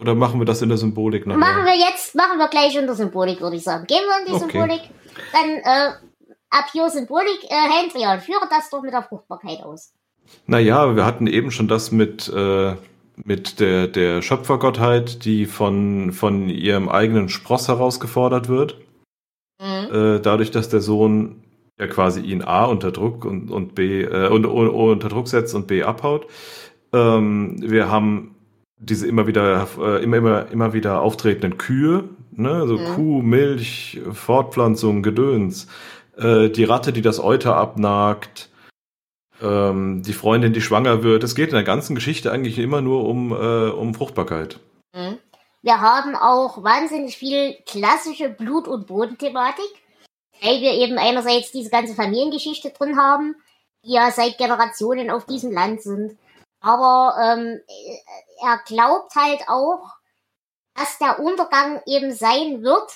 Oder machen wir das in der Symbolik nachher? Machen wir jetzt, machen wir gleich in der Symbolik, würde ich sagen. Gehen wir in die okay. Symbolik. Dann äh, ab hier Symbolik. Äh, Hendrian, führe das doch mit der Fruchtbarkeit aus. Naja, wir hatten eben schon das mit äh, mit der, der Schöpfergottheit, die von, von ihrem eigenen Spross herausgefordert wird. Mhm. Äh, dadurch, dass der Sohn ja quasi ihn A unter Druck und, und B äh, und, und, unter Druck setzt und B abhaut. Ähm, wir haben diese immer wieder äh, immer immer immer wieder auftretenden Kühe, ne, also mhm. Kuh, Milch, Fortpflanzung, Gedöns, äh, die Ratte, die das Euter abnagt, ähm, die Freundin, die schwanger wird. Es geht in der ganzen Geschichte eigentlich immer nur um, äh, um Fruchtbarkeit. Mhm. Wir haben auch wahnsinnig viel klassische Blut- und Bodenthematik, weil wir eben einerseits diese ganze Familiengeschichte drin haben, die ja seit Generationen auf diesem Land sind. Aber ähm, er glaubt halt auch, dass der Untergang eben sein wird,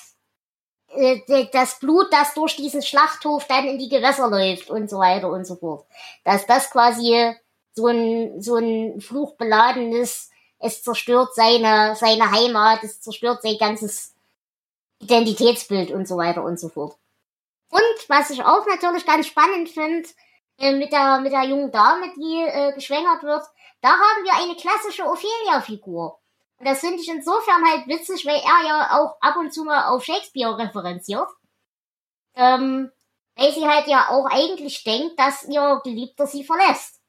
äh, das Blut, das durch diesen Schlachthof dann in die Gewässer läuft und so weiter und so fort. Dass das quasi so ein, so ein fluchbeladenes, es zerstört seine, seine Heimat, es zerstört sein ganzes Identitätsbild und so weiter und so fort. Was ich auch natürlich ganz spannend finde, äh, mit der, mit der jungen Dame, die äh, geschwängert wird, da haben wir eine klassische Ophelia-Figur. Und das finde ich insofern halt witzig, weil er ja auch ab und zu mal auf Shakespeare referenziert. Ähm, weil sie halt ja auch eigentlich denkt, dass ihr Geliebter sie verlässt.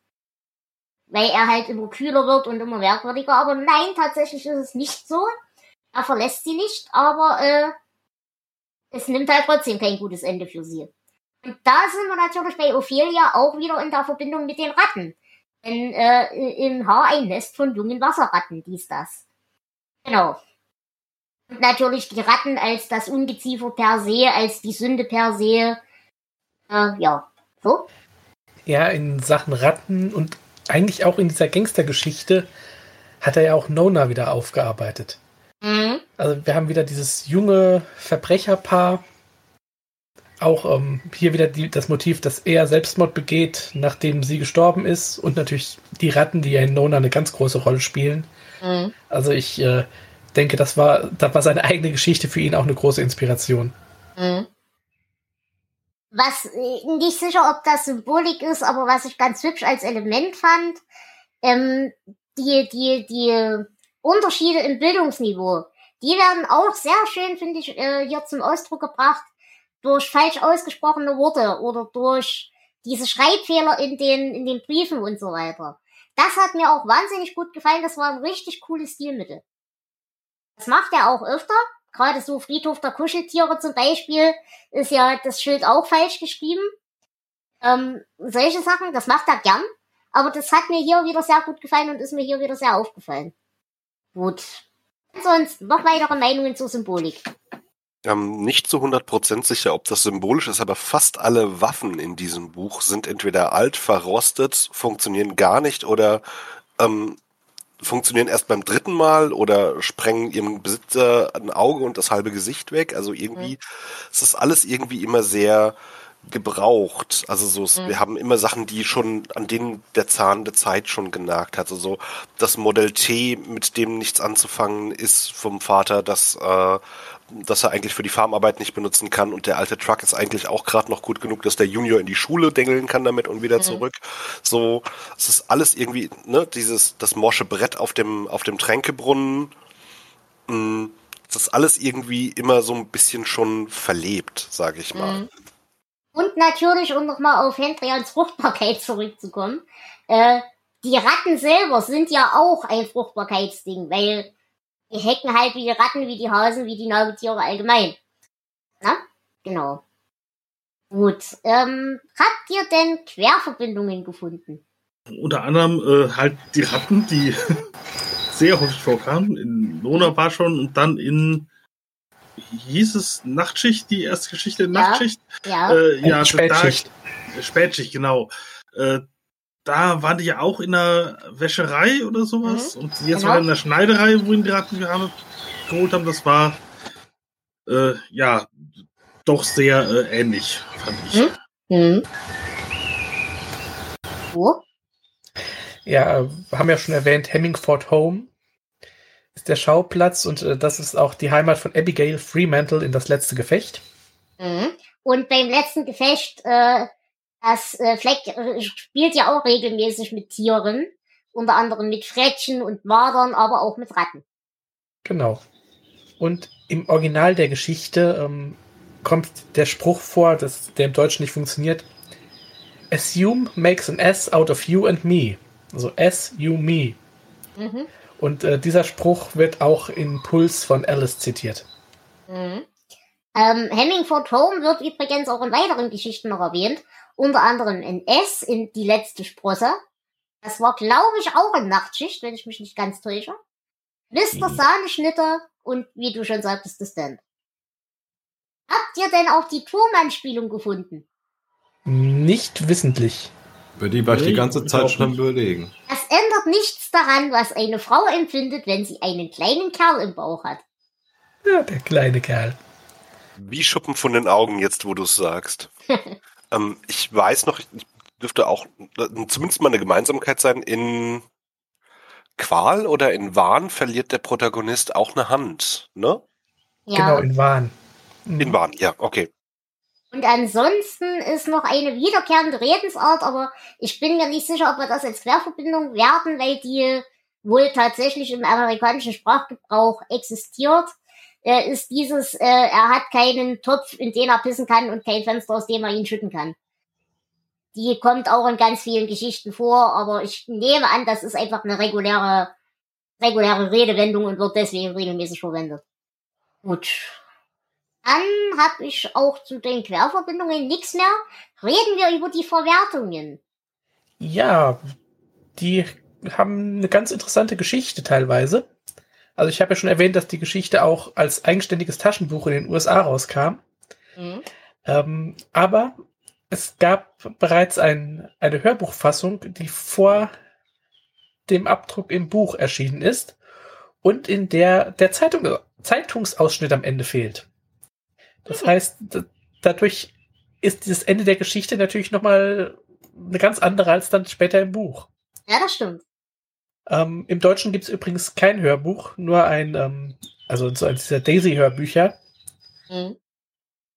Weil er halt immer kühler wird und immer merkwürdiger. Aber nein, tatsächlich ist es nicht so. Er verlässt sie nicht, aber äh, es nimmt halt trotzdem kein gutes Ende für sie. Und da sind wir natürlich bei Ophelia auch wieder in der Verbindung mit den Ratten. Denn äh, im Haar ein Nest von jungen Wasserratten, dies das. Genau. Und natürlich die Ratten als das Ungeziefer per se, als die Sünde per se. Äh, ja, so. Ja, in Sachen Ratten und eigentlich auch in dieser Gangstergeschichte hat er ja auch Nona wieder aufgearbeitet. Mhm. Also wir haben wieder dieses junge Verbrecherpaar. Auch ähm, hier wieder die, das Motiv, dass er Selbstmord begeht, nachdem sie gestorben ist. Und natürlich die Ratten, die ja in Nona eine ganz große Rolle spielen. Mhm. Also ich äh, denke, das war, das war seine eigene Geschichte für ihn auch eine große Inspiration. Mhm. Was äh, nicht sicher, ob das Symbolik ist, aber was ich ganz hübsch als Element fand, ähm, die, die, die Unterschiede im Bildungsniveau, die werden auch sehr schön, finde ich, äh, hier zum Ausdruck gebracht durch falsch ausgesprochene Worte oder durch diese Schreibfehler in den, in den Briefen und so weiter. Das hat mir auch wahnsinnig gut gefallen. Das war ein richtig cooles Stilmittel. Das macht er auch öfter. Gerade so Friedhof der Kuscheltiere zum Beispiel ist ja das Schild auch falsch geschrieben. Ähm, solche Sachen, das macht er gern. Aber das hat mir hier wieder sehr gut gefallen und ist mir hier wieder sehr aufgefallen. Gut. Ansonsten noch weitere Meinungen zur Symbolik. Ähm, nicht zu 100% sicher, ob das symbolisch ist, aber fast alle Waffen in diesem Buch sind entweder alt, verrostet, funktionieren gar nicht oder ähm, funktionieren erst beim dritten Mal oder sprengen ihrem Besitzer ein Auge und das halbe Gesicht weg. Also irgendwie mhm. ist das alles irgendwie immer sehr gebraucht. Also so, mhm. wir haben immer Sachen, die schon, an denen der Zahn der Zeit schon genagt hat. Also das Modell T, mit dem nichts anzufangen ist vom Vater, das äh, dass er eigentlich für die Farmarbeit nicht benutzen kann und der alte Truck ist eigentlich auch gerade noch gut genug, dass der Junior in die Schule dengeln kann damit und wieder mhm. zurück. So, es ist alles irgendwie, ne, dieses, das morsche Brett auf dem, auf dem Tränkebrunnen, mh, mm, das ist alles irgendwie immer so ein bisschen schon verlebt, sage ich mal. Mhm. Und natürlich, um nochmal auf Hendrians Fruchtbarkeit zurückzukommen, äh, die Ratten selber sind ja auch ein Fruchtbarkeitsding, weil die hecken halt wie die Ratten, wie die Hasen, wie die Nagetiere allgemein. Na? Genau. Gut. Ähm, habt ihr denn Querverbindungen gefunden? Unter anderem äh, halt die Ratten, die [LAUGHS] sehr häufig vorkamen. In Lona war schon und dann in hieß es Nachtschicht, die erste Geschichte in Nachtschicht? Ja. Äh, ja, Spätschicht. Da, Spätschicht, genau. Äh, da waren die ja auch in der Wäscherei oder sowas. Mhm. Und jetzt genau. war in der Schneiderei, wo ihn die Ratten geholt haben. Das war äh, ja doch sehr äh, ähnlich, fand ich. Mhm. Mhm. Wo? Ja, haben ja schon erwähnt, Hemmingford Home ist der Schauplatz und äh, das ist auch die Heimat von Abigail Fremantle in das letzte Gefecht. Mhm. Und beim letzten Gefecht, äh, das äh, Fleck äh, spielt ja auch regelmäßig mit Tieren, unter anderem mit Frettchen und Mardern, aber auch mit Ratten. Genau. Und im Original der Geschichte ähm, kommt der Spruch vor, dass der im Deutschen nicht funktioniert. Assume makes an S out of you and me. Also S, you, me. Mhm. Und äh, dieser Spruch wird auch in Puls von Alice zitiert. Mhm. Ähm, Hemmingford Home wird übrigens auch in weiteren Geschichten noch erwähnt. Unter anderem in S, in Die letzte Sprosse. Das war, glaube ich, auch in Nachtschicht, wenn ich mich nicht ganz täusche. Mr. Mhm. Sahneschnitter und wie du schon sagtest, das denn. Habt ihr denn auch die Turmanspielung gefunden? Nicht wissentlich. Über die war ich die ganze Zeit schon am überlegen. Das ändert nichts daran, was eine Frau empfindet, wenn sie einen kleinen Kerl im Bauch hat. Ja, der kleine Kerl. Wie Schuppen von den Augen jetzt, wo du es sagst. [LAUGHS] ähm, ich weiß noch, ich dürfte auch äh, zumindest mal eine Gemeinsamkeit sein. In Qual oder in Wahn verliert der Protagonist auch eine Hand, ne? Ja. Genau, in Wahn. Mhm. In Wahn, ja, okay. Und ansonsten ist noch eine wiederkehrende Redensart, aber ich bin mir nicht sicher, ob wir das als Querverbindung werten, weil die wohl tatsächlich im amerikanischen Sprachgebrauch existiert, äh, ist dieses, äh, er hat keinen Topf, in den er pissen kann und kein Fenster, aus dem er ihn schütten kann. Die kommt auch in ganz vielen Geschichten vor, aber ich nehme an, das ist einfach eine reguläre, reguläre Redewendung und wird deswegen regelmäßig verwendet. Gut. Dann habe ich auch zu den Querverbindungen nichts mehr. Reden wir über die Verwertungen. Ja, die haben eine ganz interessante Geschichte teilweise. Also ich habe ja schon erwähnt, dass die Geschichte auch als eigenständiges Taschenbuch in den USA rauskam. Mhm. Ähm, aber es gab bereits ein, eine Hörbuchfassung, die vor dem Abdruck im Buch erschienen ist und in der der Zeitung, Zeitungsausschnitt am Ende fehlt. Das heißt, dadurch ist dieses Ende der Geschichte natürlich nochmal eine ganz andere als dann später im Buch. Ja, das stimmt. Ähm, Im Deutschen gibt es übrigens kein Hörbuch, nur ein, ähm, also so eins dieser Daisy-Hörbücher, Mhm.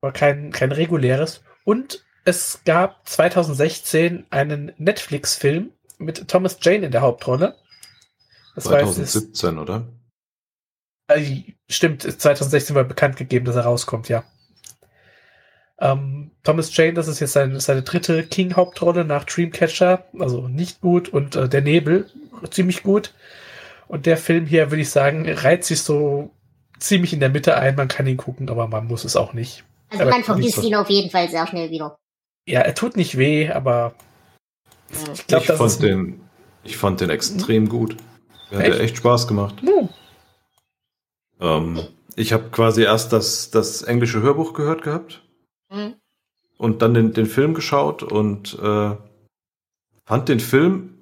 aber kein, kein reguläres. Und es gab 2016 einen Netflix-Film mit Thomas Jane in der Hauptrolle. Das war jetzt das, 2017, oder? äh, stimmt, 2016 war bekannt gegeben, dass er rauskommt, ja. Ähm, Thomas Jane, das ist jetzt seine, seine dritte King-Hauptrolle nach Dreamcatcher, also nicht gut, und äh, Der Nebel, ziemlich gut. Und der Film hier, würde ich sagen, reiht sich so ziemlich in der Mitte ein. Man kann ihn gucken, aber man muss es auch nicht. Also Aber man vergisst so. ihn auf jeden Fall sehr schnell wieder. Ja, er tut nicht weh, aber Mhm. ich glaube, ich, das fand ist. den, ich fand den extrem gut. Mir hat Echt? Spaß gemacht. Uh, Ähm, ich habe quasi erst das, das englische Hörbuch gehört gehabt Mhm. und dann den, den Film geschaut und äh, fand den Film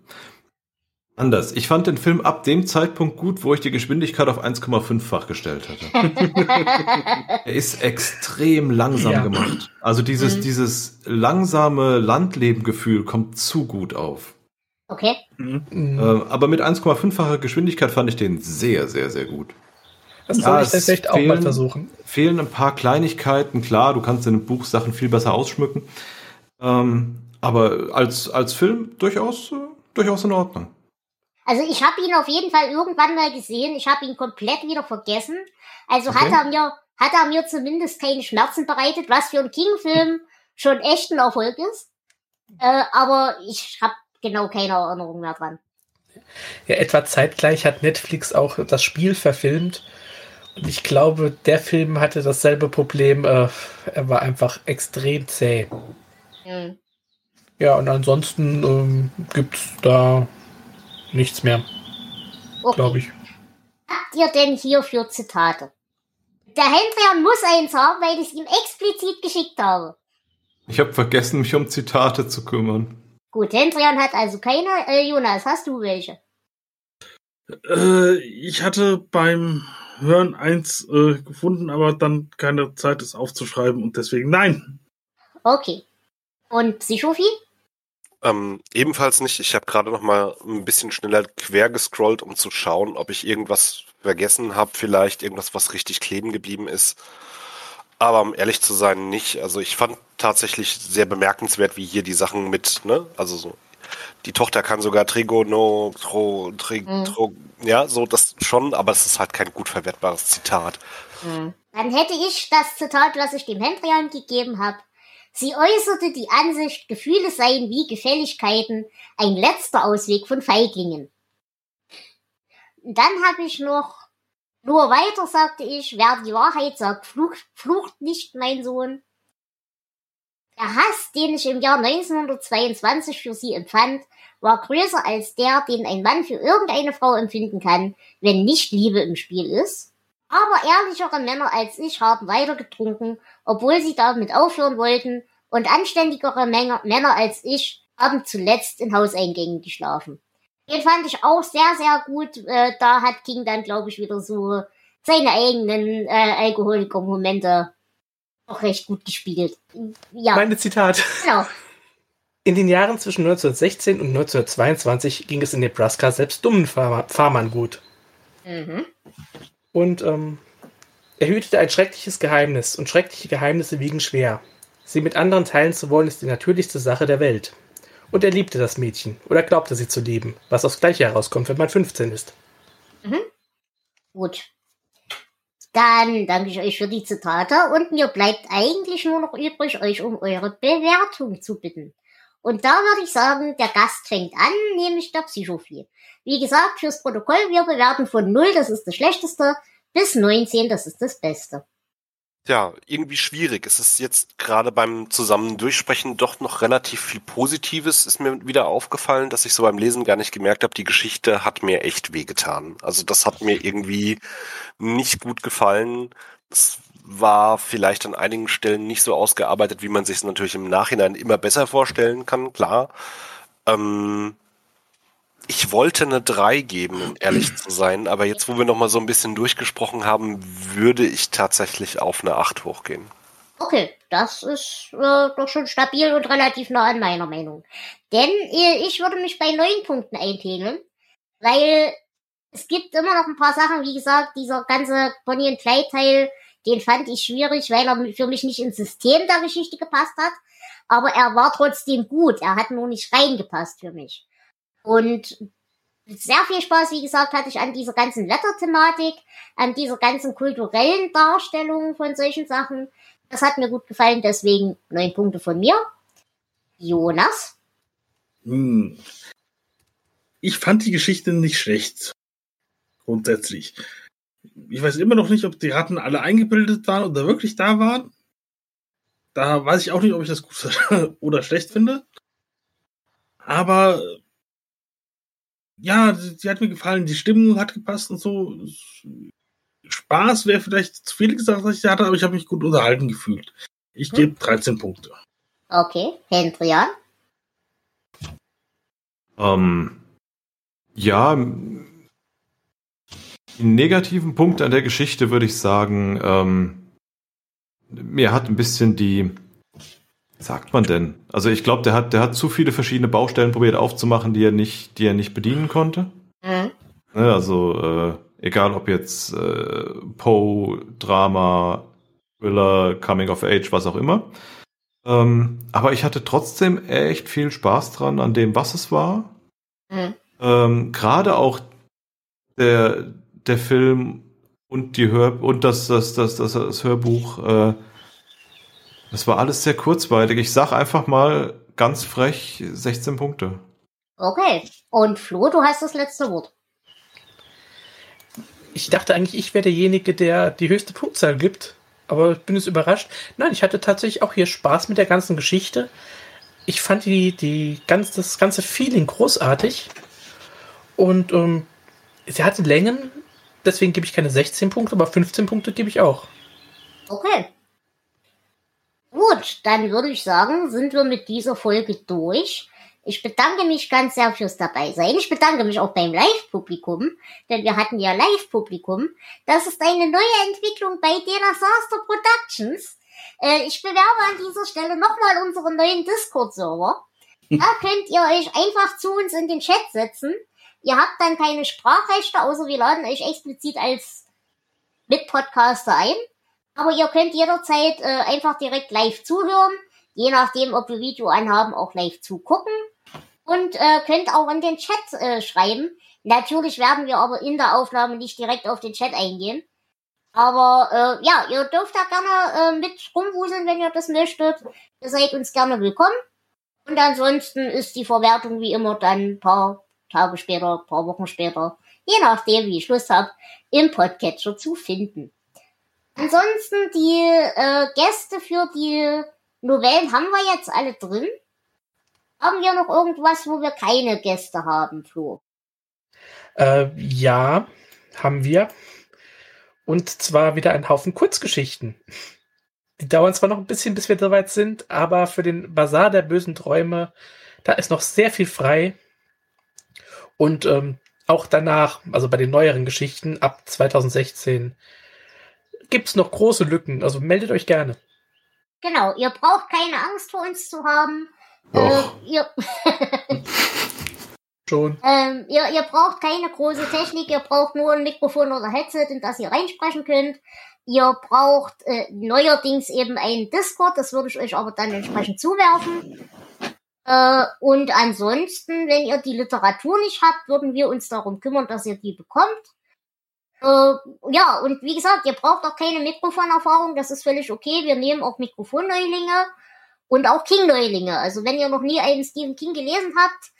anders. Ich fand den Film ab dem Zeitpunkt gut, wo ich die Geschwindigkeit auf 1,5-fach gestellt hatte. [LAUGHS] er ist extrem langsam Ja. gemacht. Also dieses, Mhm. dieses langsame Landlebengefühl kommt zu gut auf. okay. Mhm. Äh, aber mit 1,5-facher Geschwindigkeit fand ich den sehr, sehr, sehr gut. Das ja, soll ich es tatsächlich auch mal fehlen- versuchen. Fehlen ein paar Kleinigkeiten, klar, du kannst in einem Buch Sachen viel besser ausschmücken. Ähm, aber als, als Film durchaus, äh, durchaus in Ordnung. Also ich habe ihn auf jeden Fall irgendwann mal gesehen. Ich habe ihn komplett wieder vergessen. Also Okay. hat er mir hat er mir zumindest keine Schmerzen bereitet, was für einen King-Film schon echt ein Erfolg ist. Äh, aber ich habe genau keine Erinnerung mehr dran. Ja, etwa zeitgleich hat Netflix auch das Spiel verfilmt. Und ich glaube, der Film hatte dasselbe Problem. Äh, er war einfach extrem zäh. Hm. Ja, und ansonsten ähm, gibt's da nichts mehr, Okay. glaube ich. Habt ihr denn hier für Zitate? Der Hendrian muss eins haben, weil ich es ihm explizit geschickt habe. Ich habe vergessen, mich um Zitate zu kümmern. Gut, Hendrian hat also keine. Äh, Jonas, hast du welche? Äh, ich hatte beim Hören eins äh, gefunden, aber dann keine Zeit, es aufzuschreiben und deswegen nein. Okay. Und Psychophie? Ähm, ebenfalls nicht. Ich habe gerade noch mal ein bisschen schneller quer gescrollt, um zu schauen, ob ich irgendwas vergessen habe, vielleicht irgendwas, was richtig kleben geblieben ist. Aber um ehrlich zu sein, nicht. Also ich fand tatsächlich sehr bemerkenswert, wie hier die Sachen mit, ne, also so, die Tochter kann sogar Trigono, Tro, Tri, Mhm. Tro, ja, so das schon, aber es ist halt kein gut verwertbares Zitat. Dann hätte ich das Zitat, was ich dem Hendrian gegeben habe. Sie äußerte die Ansicht, Gefühle seien wie Gefälligkeiten, ein letzter Ausweg von Feiglingen. Dann habe ich noch, nur weiter sagte ich, wer die Wahrheit sagt, flucht, flucht nicht, mein Sohn. Der Hass, den ich im Jahr 1922 für sie empfand, war größer als der, den ein Mann für irgendeine Frau empfinden kann, wenn nicht Liebe im Spiel ist. Aber ehrlichere Männer als ich haben weiter getrunken, obwohl sie damit aufhören wollten, und anständigere Männer, als ich haben zuletzt in Hauseingängen geschlafen. Den fand ich auch sehr, sehr gut. Äh, da hat King dann, glaube ich, wieder so seine eigenen äh, Alkoholiker-Momente auch recht gut gespielt. Ja, Meine Zitat. genau. In den Jahren zwischen 1916 und 1922 ging es in Nebraska selbst dummen Farmer, Farmern gut. Mhm. Und ähm, er hütete ein schreckliches Geheimnis, und schreckliche Geheimnisse wiegen schwer. Sie mit anderen teilen zu wollen, ist die natürlichste Sache der Welt. Und er liebte das Mädchen, oder glaubte sie zu lieben, was aufs Gleiche herauskommt, wenn man 15 ist. Gut. Dann danke ich euch für die Zitate und mir bleibt eigentlich nur noch übrig, euch um eure Bewertung zu bitten. Und da würde ich sagen, der Gast fängt an, nämlich der Psychophil. Wie gesagt, fürs Protokoll, wir bewerten von 0, das ist das Schlechteste, bis 19, das ist das Beste. Ja, irgendwie schwierig. Es ist jetzt gerade beim zusammen Durchsprechen doch noch relativ viel Positives. Ist mir wieder aufgefallen, dass ich so beim Lesen gar nicht gemerkt habe, die Geschichte hat mir echt wehgetan. Also das hat mir irgendwie nicht gut gefallen. Es war vielleicht an einigen Stellen nicht so ausgearbeitet, wie man sich es natürlich im Nachhinein immer besser vorstellen kann, klar. Ähm, ich wollte eine 3 geben, um ehrlich zu sein, aber jetzt, wo wir nochmal so ein bisschen durchgesprochen haben, würde ich tatsächlich auf eine 8 hochgehen. Okay, das ist äh, doch schon stabil und relativ nah an meiner Meinung. Denn äh, ich würde mich bei neun Punkten einpegeln, weil es gibt immer noch ein paar Sachen, wie gesagt, dieser ganze Bonnie und Clyde Teil, den fand ich schwierig, weil er für mich nicht ins System der Geschichte gepasst hat. Aber er war trotzdem gut. Er hat nur nicht reingepasst für mich. Und sehr viel Spaß, wie gesagt, hatte ich an dieser ganzen Wetterthematik, an dieser ganzen kulturellen Darstellung von solchen Sachen. Das hat mir gut gefallen, deswegen neun Punkte von mir. Jonas? Hm. Ich fand die Geschichte nicht schlecht. Grundsätzlich. Ich weiß immer noch nicht, ob die Ratten alle eingebildet waren oder wirklich da waren. Da weiß ich auch nicht, ob ich das gut [LAUGHS] oder schlecht finde. Aber ja, sie hat mir gefallen, die Stimmung hat gepasst und so. Spaß wäre vielleicht zu viel gesagt, was ich hatte, aber ich habe mich gut unterhalten gefühlt. Ich gebe 13 Punkte. Okay, Hendrian? Ähm, ja, die negativen Punkte an der Geschichte würde ich sagen, ähm, mir hat ein bisschen die, sagt man denn? Also ich glaube, der hat, der hat zu viele verschiedene Baustellen probiert aufzumachen, die er nicht, die er nicht bedienen konnte. Mhm. Ne, also äh, egal ob jetzt äh, Poe, Drama, Thriller, Coming of Age, was auch immer. Ähm, aber ich hatte trotzdem echt viel Spaß dran an dem, was es war. Mhm. Ähm, Gerade auch der, der Film und die Hör und das, das, das, das, das Hörbuch, äh, das war alles sehr kurzweilig. Ich sag einfach mal ganz frech 16 Punkte. Okay. Und Flo, du hast das letzte Wort. Ich dachte eigentlich, ich wäre derjenige, der die höchste Punktzahl gibt. Aber ich bin jetzt überrascht. Nein, ich hatte tatsächlich auch hier Spaß mit der ganzen Geschichte. Ich fand die, die ganz, das ganze Feeling großartig. Und ähm, sie hatte Längen, deswegen gebe ich keine 16 Punkte, aber 15 Punkte gebe ich auch. Okay. Gut, dann würde ich sagen, sind wir mit dieser Folge durch. Ich bedanke mich ganz sehr fürs Dabeisein. Ich bedanke mich auch beim Live-Publikum, denn wir hatten ja Live-Publikum. Das ist eine neue Entwicklung bei Disaster Productions. Äh, ich bewerbe an dieser Stelle nochmal unseren neuen Discord-Server. Da [LAUGHS] könnt ihr euch einfach zu uns in den Chat setzen. Ihr habt dann keine Sprachrechte, außer wir laden euch explizit als Mitpodcaster ein. Aber ihr könnt jederzeit äh, einfach direkt live zuhören, je nachdem, ob wir Video anhaben, auch live zugucken. Und äh, könnt auch in den Chat äh, schreiben. Natürlich werden wir aber in der Aufnahme nicht direkt auf den Chat eingehen. Aber äh, ja, ihr dürft da gerne äh, mit rumwuseln, wenn ihr das möchtet. Ihr seid uns gerne willkommen. Und ansonsten ist die Verwertung wie immer dann ein paar Tage später, paar Wochen später, je nachdem, wie ich Lust habe, im Podcatcher zu finden. Ansonsten die äh, Gäste für die Novellen haben wir jetzt alle drin. Haben wir noch irgendwas, wo wir keine Gäste haben, Flo? Äh, ja, haben wir. Und zwar wieder ein Haufen Kurzgeschichten. Die dauern zwar noch ein bisschen, bis wir soweit sind, aber für den Bazar der bösen Träume, da ist noch sehr viel frei. Und ähm, auch danach, also bei den neueren Geschichten ab 2016, gibt's noch große Lücken. Also meldet euch gerne. Genau, ihr braucht keine Angst vor uns zu haben. Äh, ihr, [LAUGHS] Schon. ähm, ihr, ihr braucht keine große Technik, ihr braucht nur ein Mikrofon oder Headset, in das ihr reinsprechen könnt. Ihr braucht äh, neuerdings eben einen Discord, das würde ich euch aber dann entsprechend zuwerfen. Äh, und ansonsten, wenn ihr die Literatur nicht habt, würden wir uns darum kümmern, dass ihr die bekommt. Äh, ja, und wie gesagt, ihr braucht auch keine Mikrofonerfahrung, das ist völlig okay. Wir nehmen auch Mikrofonneulinge und auch King-Neulinge. Also wenn ihr noch nie einen Stephen King gelesen habt,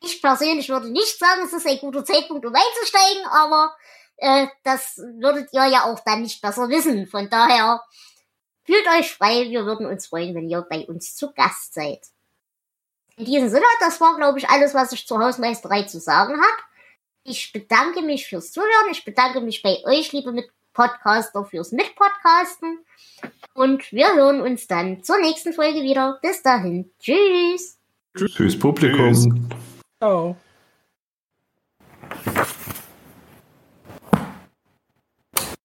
ich persönlich würde nicht sagen, es ist ein guter Zeitpunkt, um einzusteigen, aber äh, das würdet ihr ja auch dann nicht besser wissen. Von daher fühlt euch frei. Wir würden uns freuen, wenn ihr bei uns zu Gast seid. In diesem Sinne, das war, glaube ich, alles, was ich zur Hausmeisterei zu sagen habe. Ich bedanke mich fürs Zuhören. Ich bedanke mich bei euch, liebe Mit-Podcaster, fürs Mitpodcasten. Und wir hören uns dann zur nächsten Folge wieder. Bis dahin. Tschüss. Tschüss, Publikum. Tschüss. Ciao.